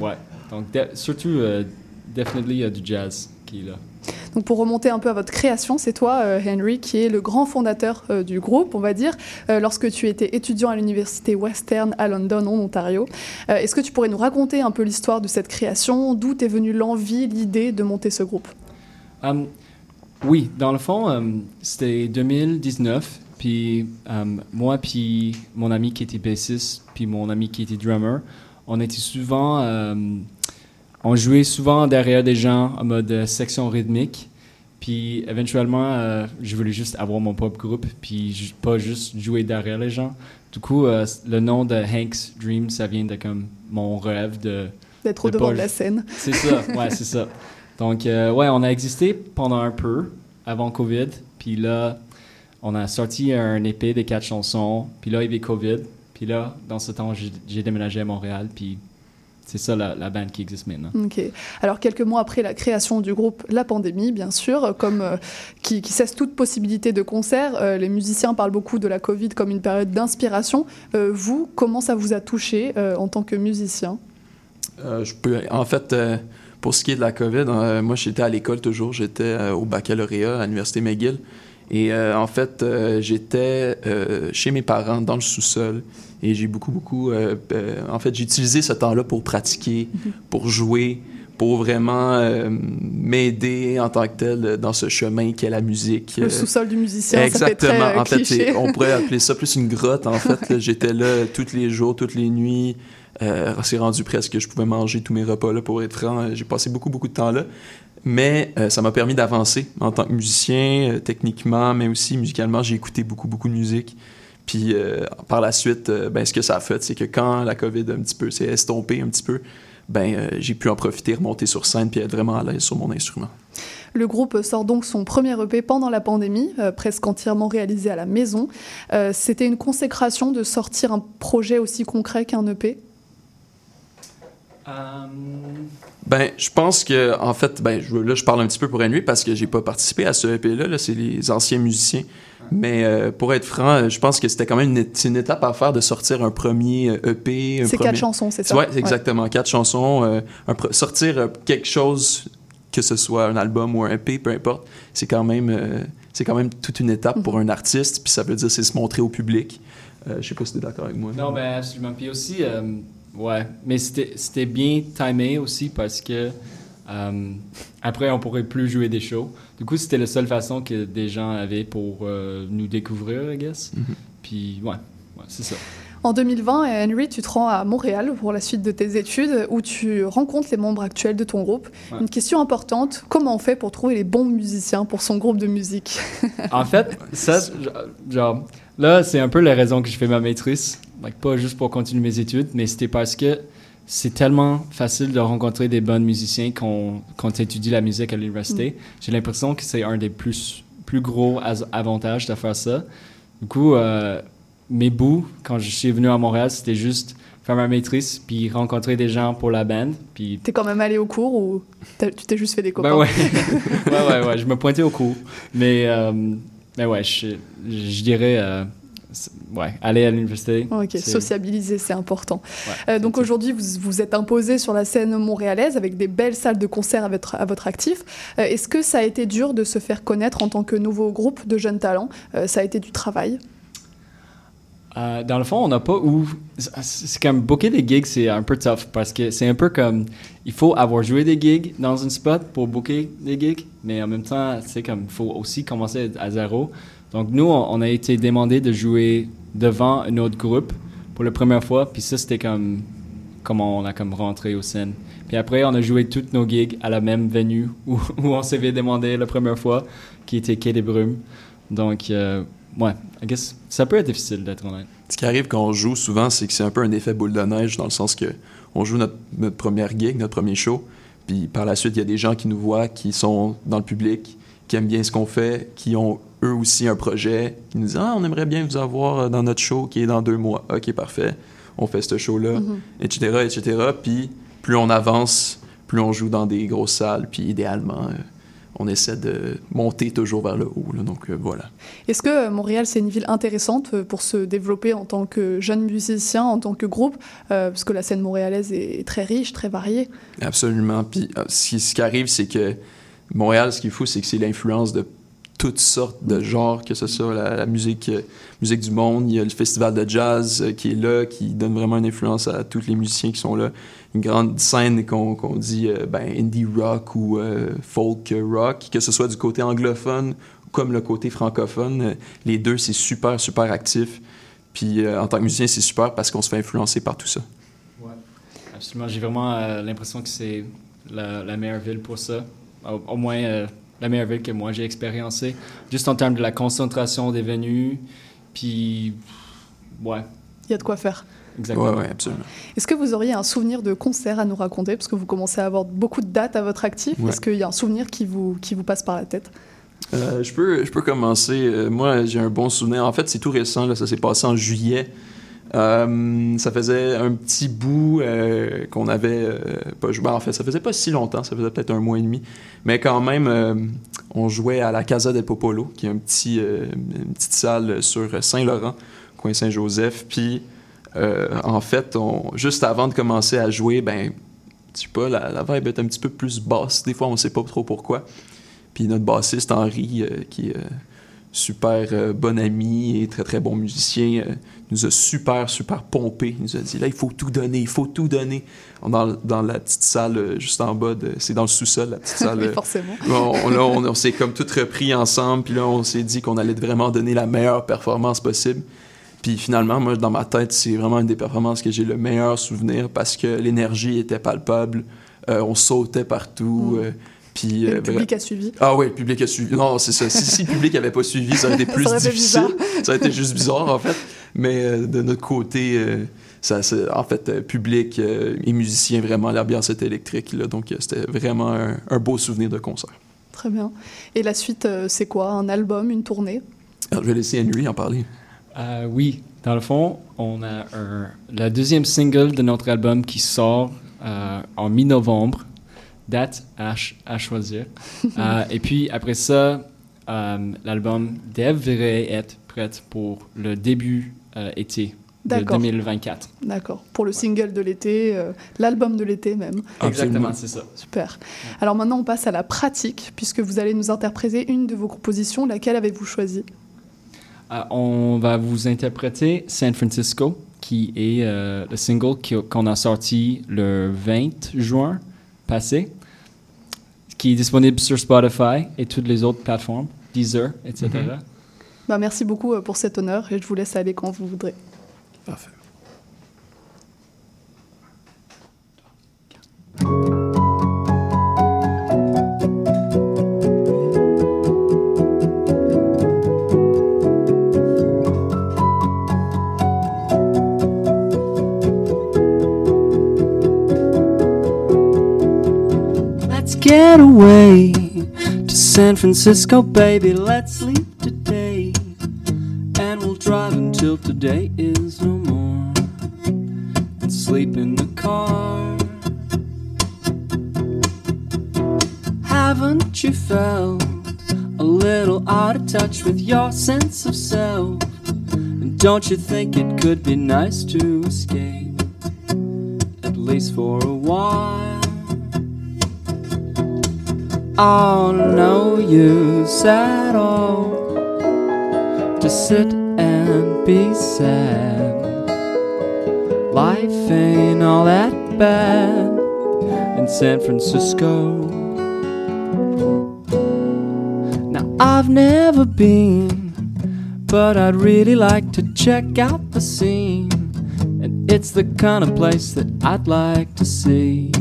ouais. Donc, de- surtout, euh, definitely, il y a du jazz qui est là. Donc pour remonter un peu à votre création, c'est toi, euh, Henry, qui est le grand fondateur euh, du groupe, on va dire, euh, lorsque tu étais étudiant à l'université Western à London, en Ontario. Est-ce que tu pourrais nous raconter un peu l'histoire de cette création? D'où t'es venue l'envie, l'idée de monter ce groupe? Um, oui, dans le fond, um, c'était 2019. Puis um, moi, puis mon ami qui était bassiste, puis mon ami qui était drummer, on était souvent, um, on jouait souvent derrière des gens en mode euh, section rythmique. Puis éventuellement, euh, je voulais juste avoir mon propre groupe, puis pas juste jouer derrière les gens. Du coup, euh, le nom de Hank's Dream, ça vient de comme mon rêve de D'être au de devant de la scène. C'est ça, ouais, c'est ça. <laughs> Donc, euh, ouais, on a existé pendant un peu avant COVID. Puis là, on a sorti un EP de quatre chansons. Puis là, il y avait COVID. Puis là, dans ce temps, j'ai j'ai déménagé à Montréal. Puis c'est ça la, la bande qui existe maintenant. Ok. Alors quelques mois après la création du groupe, la pandémie, bien sûr, comme euh, qui, qui cesse toute possibilité de concert, euh, les musiciens parlent beaucoup de la Covid comme une période d'inspiration. Euh, vous, comment ça vous a touché euh, en tant que musicien? Euh, je peux, en fait, euh, pour ce qui est de la COVID, euh, moi j'étais à l'école toujours, j'étais euh, au baccalauréat à l'université McGill. Et euh, en fait, euh, j'étais euh, chez mes parents dans le sous-sol et j'ai beaucoup, beaucoup. euh, euh, en fait, j'ai utilisé ce temps-là pour pratiquer, pour jouer, pour vraiment euh, m'aider en tant que tel dans ce chemin qu'est la musique. Le sous-sol du musicien, Exactement. ça fait très euh, en fait, cliché. c'est- on pourrait appeler ça plus une grotte. En <laughs> fait, j'étais là tous les jours, toutes les nuits. Euh, c'est rendu presque que je pouvais manger tous mes repas là. Pour être franc, j'ai passé beaucoup, beaucoup de temps là. Mais euh, ça m'a permis d'avancer en tant que musicien, euh, techniquement, mais aussi musicalement. J'ai écouté beaucoup, beaucoup de musique. Puis euh, par la suite, euh, ben, ce que ça a fait, c'est que quand la COVID un petit peu s'est estompée un petit peu, ben, euh, j'ai pu en profiter, remonter sur scène, puis être vraiment à l'aise sur mon instrument. Le groupe sort donc son premier EP pendant la pandémie, euh, presque entièrement réalisé à la maison. Euh, C'était une consécration de sortir un projet aussi concret qu'un EP Ben, je pense que, en fait, ben, je, là, je parle un petit peu pour Henry parce que j'ai pas participé à ce EP-là. Là, c'est les anciens musiciens. Mais euh, pour être franc, euh, je pense que c'était quand même une, étape à faire de sortir un premier euh, EP. un C'est premier- quatre chansons, c'est ça? Ouais, Ouais. exactement. Quatre chansons. euh, un sortir euh, quelque chose, que ce soit un album ou un EP, peu importe, c'est quand même, euh, c'est quand même toute une étape pour un artiste. Puis ça veut dire c'est se montrer au public. Euh, je sais pas si tu es d'accord avec moi. Non, ben absolument. Puis aussi, euh, ouais, mais c'était c'était bien timé aussi parce que euh, après, on pourrait plus jouer des shows. Du coup, c'était la seule façon que des gens avaient pour euh, nous découvrir, I guess. Mhm. Puis, ouais, ouais c'est ça. En 2020, Henry, tu te rends à Montréal pour la suite de tes études où tu rencontres les membres actuels de ton groupe. Ouais. Une question importante, comment on fait pour trouver les bons musiciens pour son groupe de musique? En fait, ça, genre, là, c'est un peu la raison que je fais ma maîtrise. Like, pas juste pour continuer mes études, mais c'était parce que c'est tellement facile de rencontrer des bons musiciens quand, quand tu étudies la musique à l'université. Mm. J'ai l'impression que c'est un des plus, plus gros avantages de faire ça. Du coup, euh, mes bouts, quand je suis venu à Montréal, c'était juste faire ma maîtrise, puis rencontrer des gens pour la band, puis T'es quand même allé au cours ou tu t'es juste fait des copains? Ben ouais. <laughs> ouais, ouais, ouais, je me pointais au cours. Mais, euh, mais ouais, je, je dirais, euh, ouais, aller à l'université. Ok, sociabiliser, c'est important. Ouais, Euh, donc aujourd'hui, vous vous êtes imposé sur la scène montréalaise avec des belles salles de concert à votre, à votre actif. Euh, Est-ce que ça a été dur de se faire connaître en tant que nouveau groupe de jeunes talents? Euh, Ça a été du travail? Dans le fond, on n'a pas où. c'est- C'est comme booker des gigs, c'est un peu tough parce que c'est un peu comme. Il faut avoir joué des gigs dans un spot pour booker des gigs, mais en même temps, c'est comme. Il faut aussi commencer à zéro. Donc, nous, on, a été demandé de jouer devant un autre groupe pour la première fois, puis ça, c'était comme. Comment on a comme rentré au scène. Puis après, on a joué toutes nos gigs à la même venue <laughs> où, où on s'est fait demander la première fois, qui était Quai des. Donc, euh, ouais, I guess, ça peut être difficile d'être honnête. Ce qui arrive quand on joue souvent, c'est que c'est un peu un effet boule de neige dans le sens que on joue notre, notre première gig, notre premier show, puis par la suite, il y a des gens qui nous voient, qui sont dans le public, qui aiment bien ce qu'on fait, qui ont eux aussi un projet, qui nous disent Ah, on aimerait bien vous avoir dans notre show qui est dans deux mois. Ok, parfait. On fait ce show-là, etc., etc. Puis plus on avance, plus on joue dans des grosses salles, puis idéalement, euh, on essaie de monter toujours vers le haut. là. donc euh, voilà. Est-ce que euh, Montréal, c'est une ville intéressante euh, pour se développer en tant que jeune musicien, en tant que groupe? Euh, Parce que la scène montréalaise est très riche, très variée. Absolument. Puis euh, ce qui, ce qui arrive, c'est que Montréal, ce qui est fou, c'est que c'est l'influence de toutes sortes de genres, que ce soit la, musique, euh, musique du monde. Il y a le festival de jazz euh, qui est là, qui donne vraiment une influence à tous les musiciens qui sont là. Une grande scène qu'on qu'on dit euh, ben, indie rock ou folk rock, que ce soit du côté anglophone comme le côté francophone. les deux, c'est super, super actif. Puis en tant que musicien, c'est super parce qu'on se fait influencer par tout ça. Absolument. J'ai vraiment l'impression que c'est la, meilleure ville pour ça. Au, moins, la meilleure ville que moi j'ai expériencée. Juste en termes de la concentration des venues. Puis, ouais, Il y a de quoi faire. exactement. Ouais, ouais, absolument. Est-ce que vous auriez un souvenir de concert à nous raconter? Parce que vous commencez à avoir beaucoup de dates à votre actif. Ouais. Est-ce qu'il y a un souvenir qui vous, qui vous passe par la tête? Euh, je, peux, je peux commencer. Euh, moi, j'ai un bon souvenir. En fait, c'est tout récent. Là, ça s'est passé en juillet. Euh, ça faisait un petit bout euh, qu'on avait euh, pas joué. Ben, en fait, ça faisait pas si longtemps. Ça faisait peut-être un mois et demi. Mais quand même, on jouait à la Casa del Popolo, qui est un petit, une petite salle sur Saint-Laurent, coin Saint-Joseph. Puis, en fait, juste avant de commencer à jouer, ben, je sais pas, la, la vibe est un petit peu plus basse. Des fois, on sait pas trop pourquoi. Puis notre bassiste Henri, qui super euh, bon ami et très très bon musicien, euh, nous a super super pompé. Il nous a dit là, il faut tout donner, il faut tout donner. Dans, dans la petite salle euh, juste en bas, de- c'est dans le sous-sol, la petite <laughs> salle. Oui, forcément. on, là, on, on s'est comme tout repris ensemble, puis là, on s'est dit qu'on allait vraiment donner la meilleure performance possible. Puis finalement, moi, dans ma tête, c'est vraiment une des performances que j'ai le meilleur souvenir parce que l'énergie était palpable, on sautait partout. euh, puis, euh, le vra- public a suivi. ah oui, le public a suivi. Non, c'est ça. Si, si le public n'avait pas suivi, ça aurait été <laughs> plus Ça aurait difficile. <laughs> Ça aurait été juste bizarre, en fait. Mais euh, de notre côté, euh, ça, en fait, euh, public euh, et musiciens, vraiment, l'ambiance était électrique. Là, donc, euh, c'était vraiment un, un beau souvenir de concert. Très bien. Et la suite, euh, c'est quoi? Un album, une tournée? Alors, je vais laisser Henry en parler. Euh, oui, dans le fond, on a un, la deuxième single de notre album qui sort euh, en mi-novembre. Date à, ch- à choisir. Euh, et puis après ça, euh, l'album devrait être prêt pour le début euh, été de D'accord. 2024. D'accord. Pour le single de l'été, euh, l'album de l'été même. Exactement, c'est ça. Super. Alors maintenant, on passe à la pratique, puisque vous allez nous interpréter une de vos compositions. Laquelle avez-vous choisi? Euh, on va vous interpréter San Francisco, qui est euh, le single qu'on a sorti le 20 juin passé, qui est disponible sur Spotify et toutes les autres plateformes, Deezer, etc. Mm mm-hmm. bah, merci beaucoup euh, pour cet honneur et je vous laisse aller quand vous voudrez. Parfait. Get away to San Francisco, baby. Let's leave today. And we'll drive until today is no more. And sleep in the car. Haven't you felt a little out of touch with your sense of self? And don't you think it could be nice to escape, at least for a while? Oh, no use at all to sit and be sad. Life ain't all that bad in San Francisco. Now, I've never been, but I'd really like to check out the scene. And it's the kind of place that I'd like to see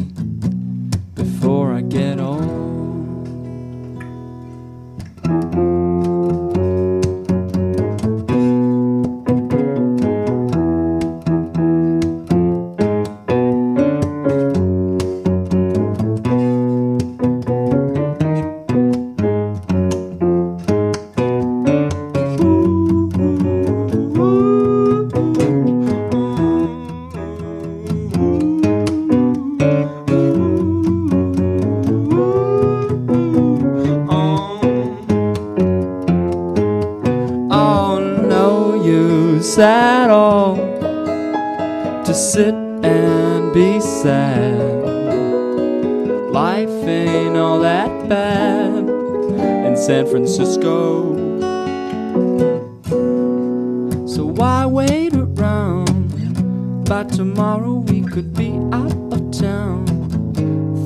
By tomorrow we could be out of town.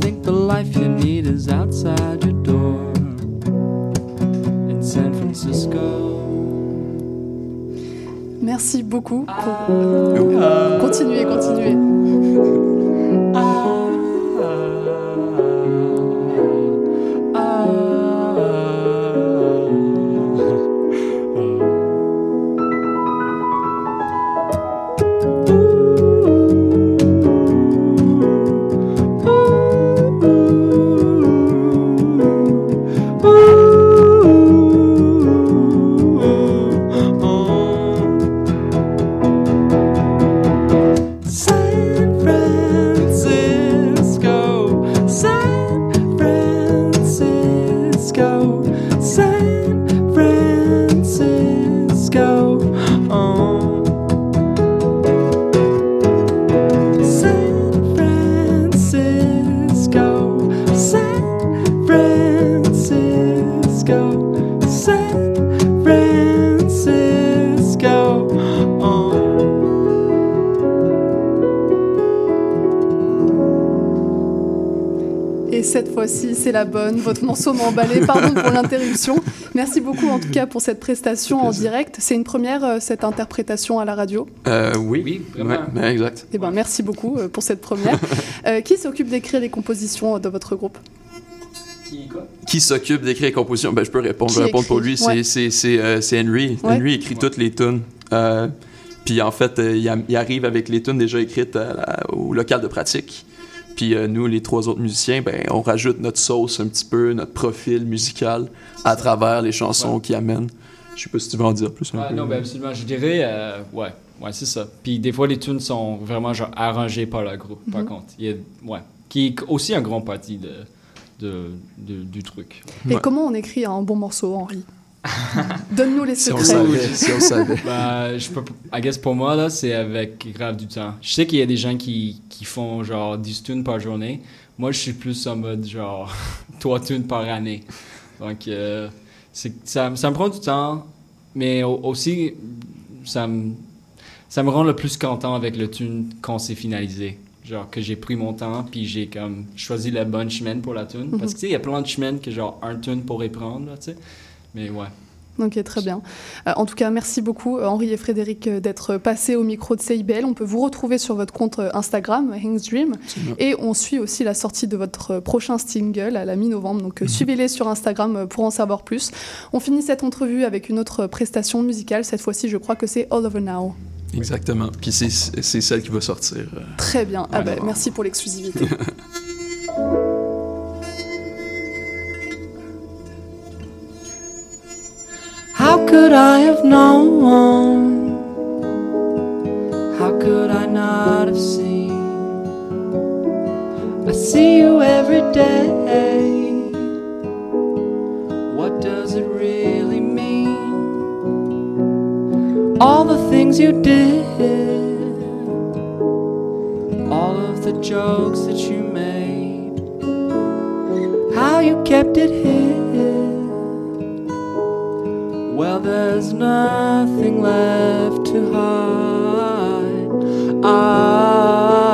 Think the life you need is outside your door in San Francisco. Merci beaucoup pour... Continuez, continuez. C'est la bonne. Votre morceau m'a emballé. Pardon pour <laughs> l'interruption. Merci beaucoup en tout cas pour cette prestation en direct. C'est une première, euh, cette interprétation à la radio. Euh, oui. Ouais, ouais, exact. Eh ben, merci beaucoup euh, pour cette première. <laughs> Euh, qui s'occupe d'écrire les compositions de votre groupe? Qui s'occupe d'écrire les compositions? Ben, je peux répondre, je répondre pour lui. C'est- Ouais. C'est c'est, euh, Henry. Ouais. Henry écrit toutes les tunes. Euh, puis en fait, euh, il, a- il arrive avec les tunes déjà écrites à la- au local de pratique. Puis euh, nous, les trois autres musiciens, ben, on rajoute notre sauce un petit peu, notre profil musical à travers les chansons qu'il amène. Je sais pas si tu veux en dire plus. un Ouais, peu. non, ben absolument. Je dirais, euh, ouais, ouais, c'est ça. Puis des fois, les tunes sont vraiment genre arrangées par le groupe, par Mhm. contre. Il y a, ouais, qui est aussi un grand parti de, de, de- du truc. Et comment on écrit un bon morceau, Henri <laughs> Donne-nous les Si on secrets. savait, si on savait. Ben, je peux, I guess pour moi, là, c'est avec grave du temps. Je sais qu'il y a des gens qui, qui font genre 10 tunes par journée. Moi, je suis plus en mode genre <laughs> 3 tunes par année. Donc, euh, c'est- ça, ça me prend du temps, mais au- aussi, ça me, ça me rend le plus content avec le tune quand c'est finalisé. Genre que j'ai pris mon temps, puis j'ai comme choisi la bonne chemin pour la tune. Parce que tu sais, il y a plein de chemins que genre un tune pourrait prendre, là, tu sais. Mais ouais. Ok, très bien. Euh, en tout cas, merci beaucoup, euh, Henri et Frédéric, euh, d'être passés au micro de CIBL. On peut vous retrouver sur votre compte Instagram, Hings Dream. Et on suit aussi la sortie de votre prochain single à la mi-novembre. Donc, euh, suivez-les sur Instagram pour en savoir plus. On finit cette entrevue avec une autre prestation musicale. Cette fois-ci, je crois que c'est All Over Now. Exactement. Puis c'est c'est celle qui va sortir. Très bien. Ah Ouais, bah, non. merci pour l'exclusivité. <laughs> could I have known? How could I not have seen? I see you every day. What does it really mean? All the things you did, all of the jokes that you made, how you kept it hid. Well, there's nothing left to hide. I,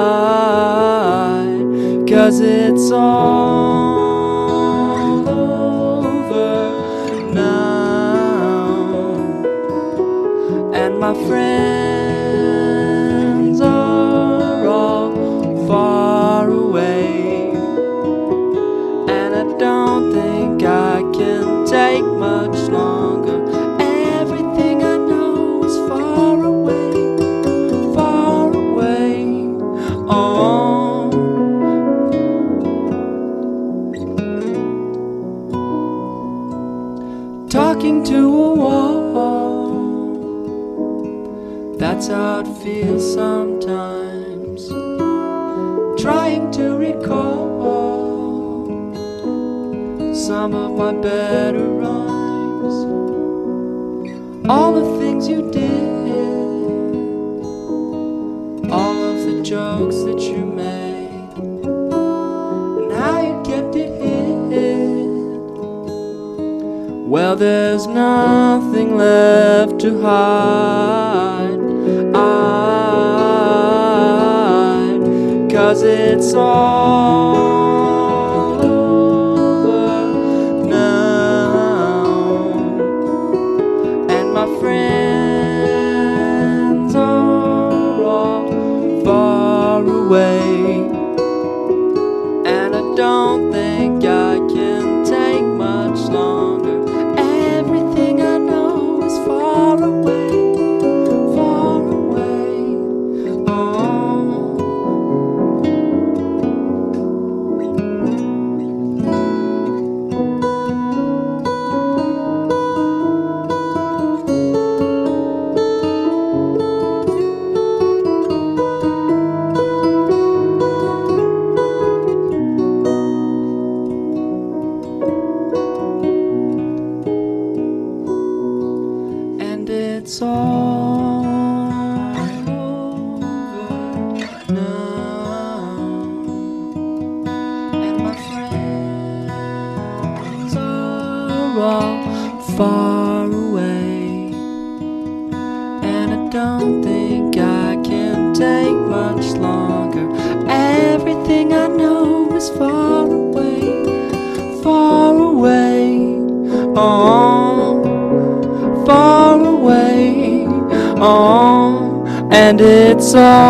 song.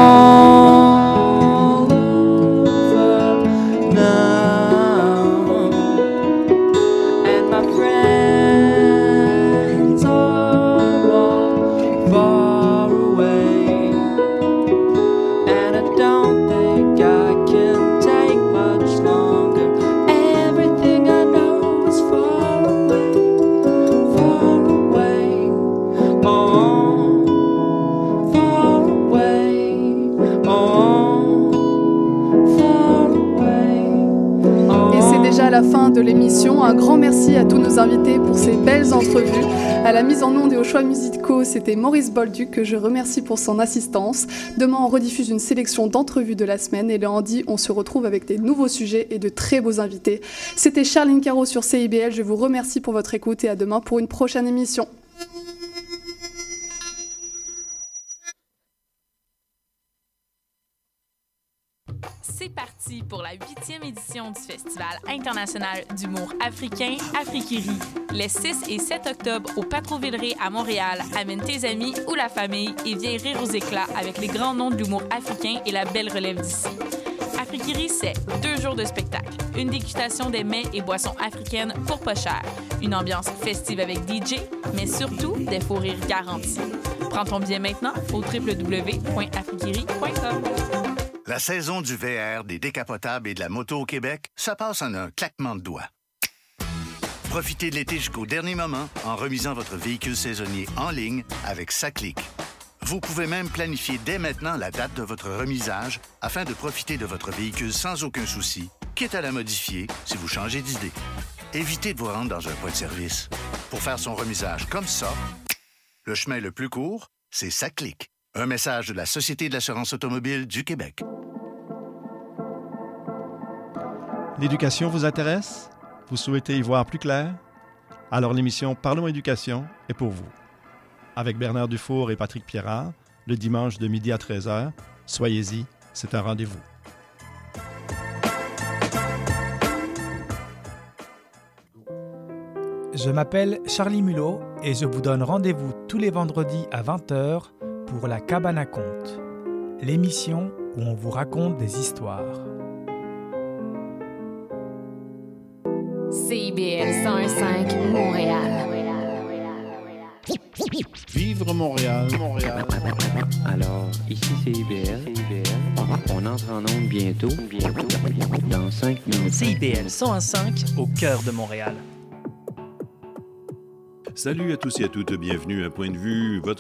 Maurice Bolduc que je remercie pour son assistance. Demain, on rediffuse une sélection d'entrevues de la semaine et le lundi, on se retrouve avec des nouveaux sujets et de très beaux invités. C'était Charline Caro sur CIBL. Je vous remercie pour votre écoute et à demain pour une prochaine émission. La huitième édition du Festival international d'humour africain Afrikiri. Les 6 et 7 octobre au Patro-Villeray à Montréal, amène tes amis ou la famille et viens rire aux éclats avec les grands noms de l'humour africain et la belle relève d'ici. Afrikiri, c'est deux jours de spectacle, une dégustation des mets et boissons africaines pour pas cher, une ambiance festive avec DJ, mais surtout des faux rires garantis. Prends ton billet maintenant au www.afrikiri.com. La saison du VR, des décapotables et de la moto au Québec se passe en un claquement de doigts. Profitez de l'été jusqu'au dernier moment en remisant votre véhicule saisonnier en ligne avec Saclic. Vous pouvez même planifier dès maintenant la date de votre remisage afin de profiter de votre véhicule sans aucun souci, quitte à la modifier si vous changez d'idée. Évitez de vous rendre dans un point de service. Pour faire son remisage comme ça, le chemin le plus court, c'est Saclic. Un message de la Société de l'assurance automobile du Québec. L'éducation vous intéresse? Vous souhaitez y voir plus clair? Alors l'émission Parlons éducation est pour vous. Avec Bernard Dufour et Patrick Pierrard, le dimanche de midi à 13h, soyez-y, c'est un rendez-vous. Je m'appelle Charlie Mulot et je vous donne rendez-vous tous les vendredis à 20h pour La Cabane à Contes, l'émission où on vous raconte des histoires. CIBL 101.5 Montréal. Vivre Montréal, Montréal. Alors, ici c'est IBL. On entre en onde bientôt, bientôt, dans 5 minutes. CIBL 101.5 au cœur de Montréal. Salut à tous et à toutes, bienvenue à Point de vue, votre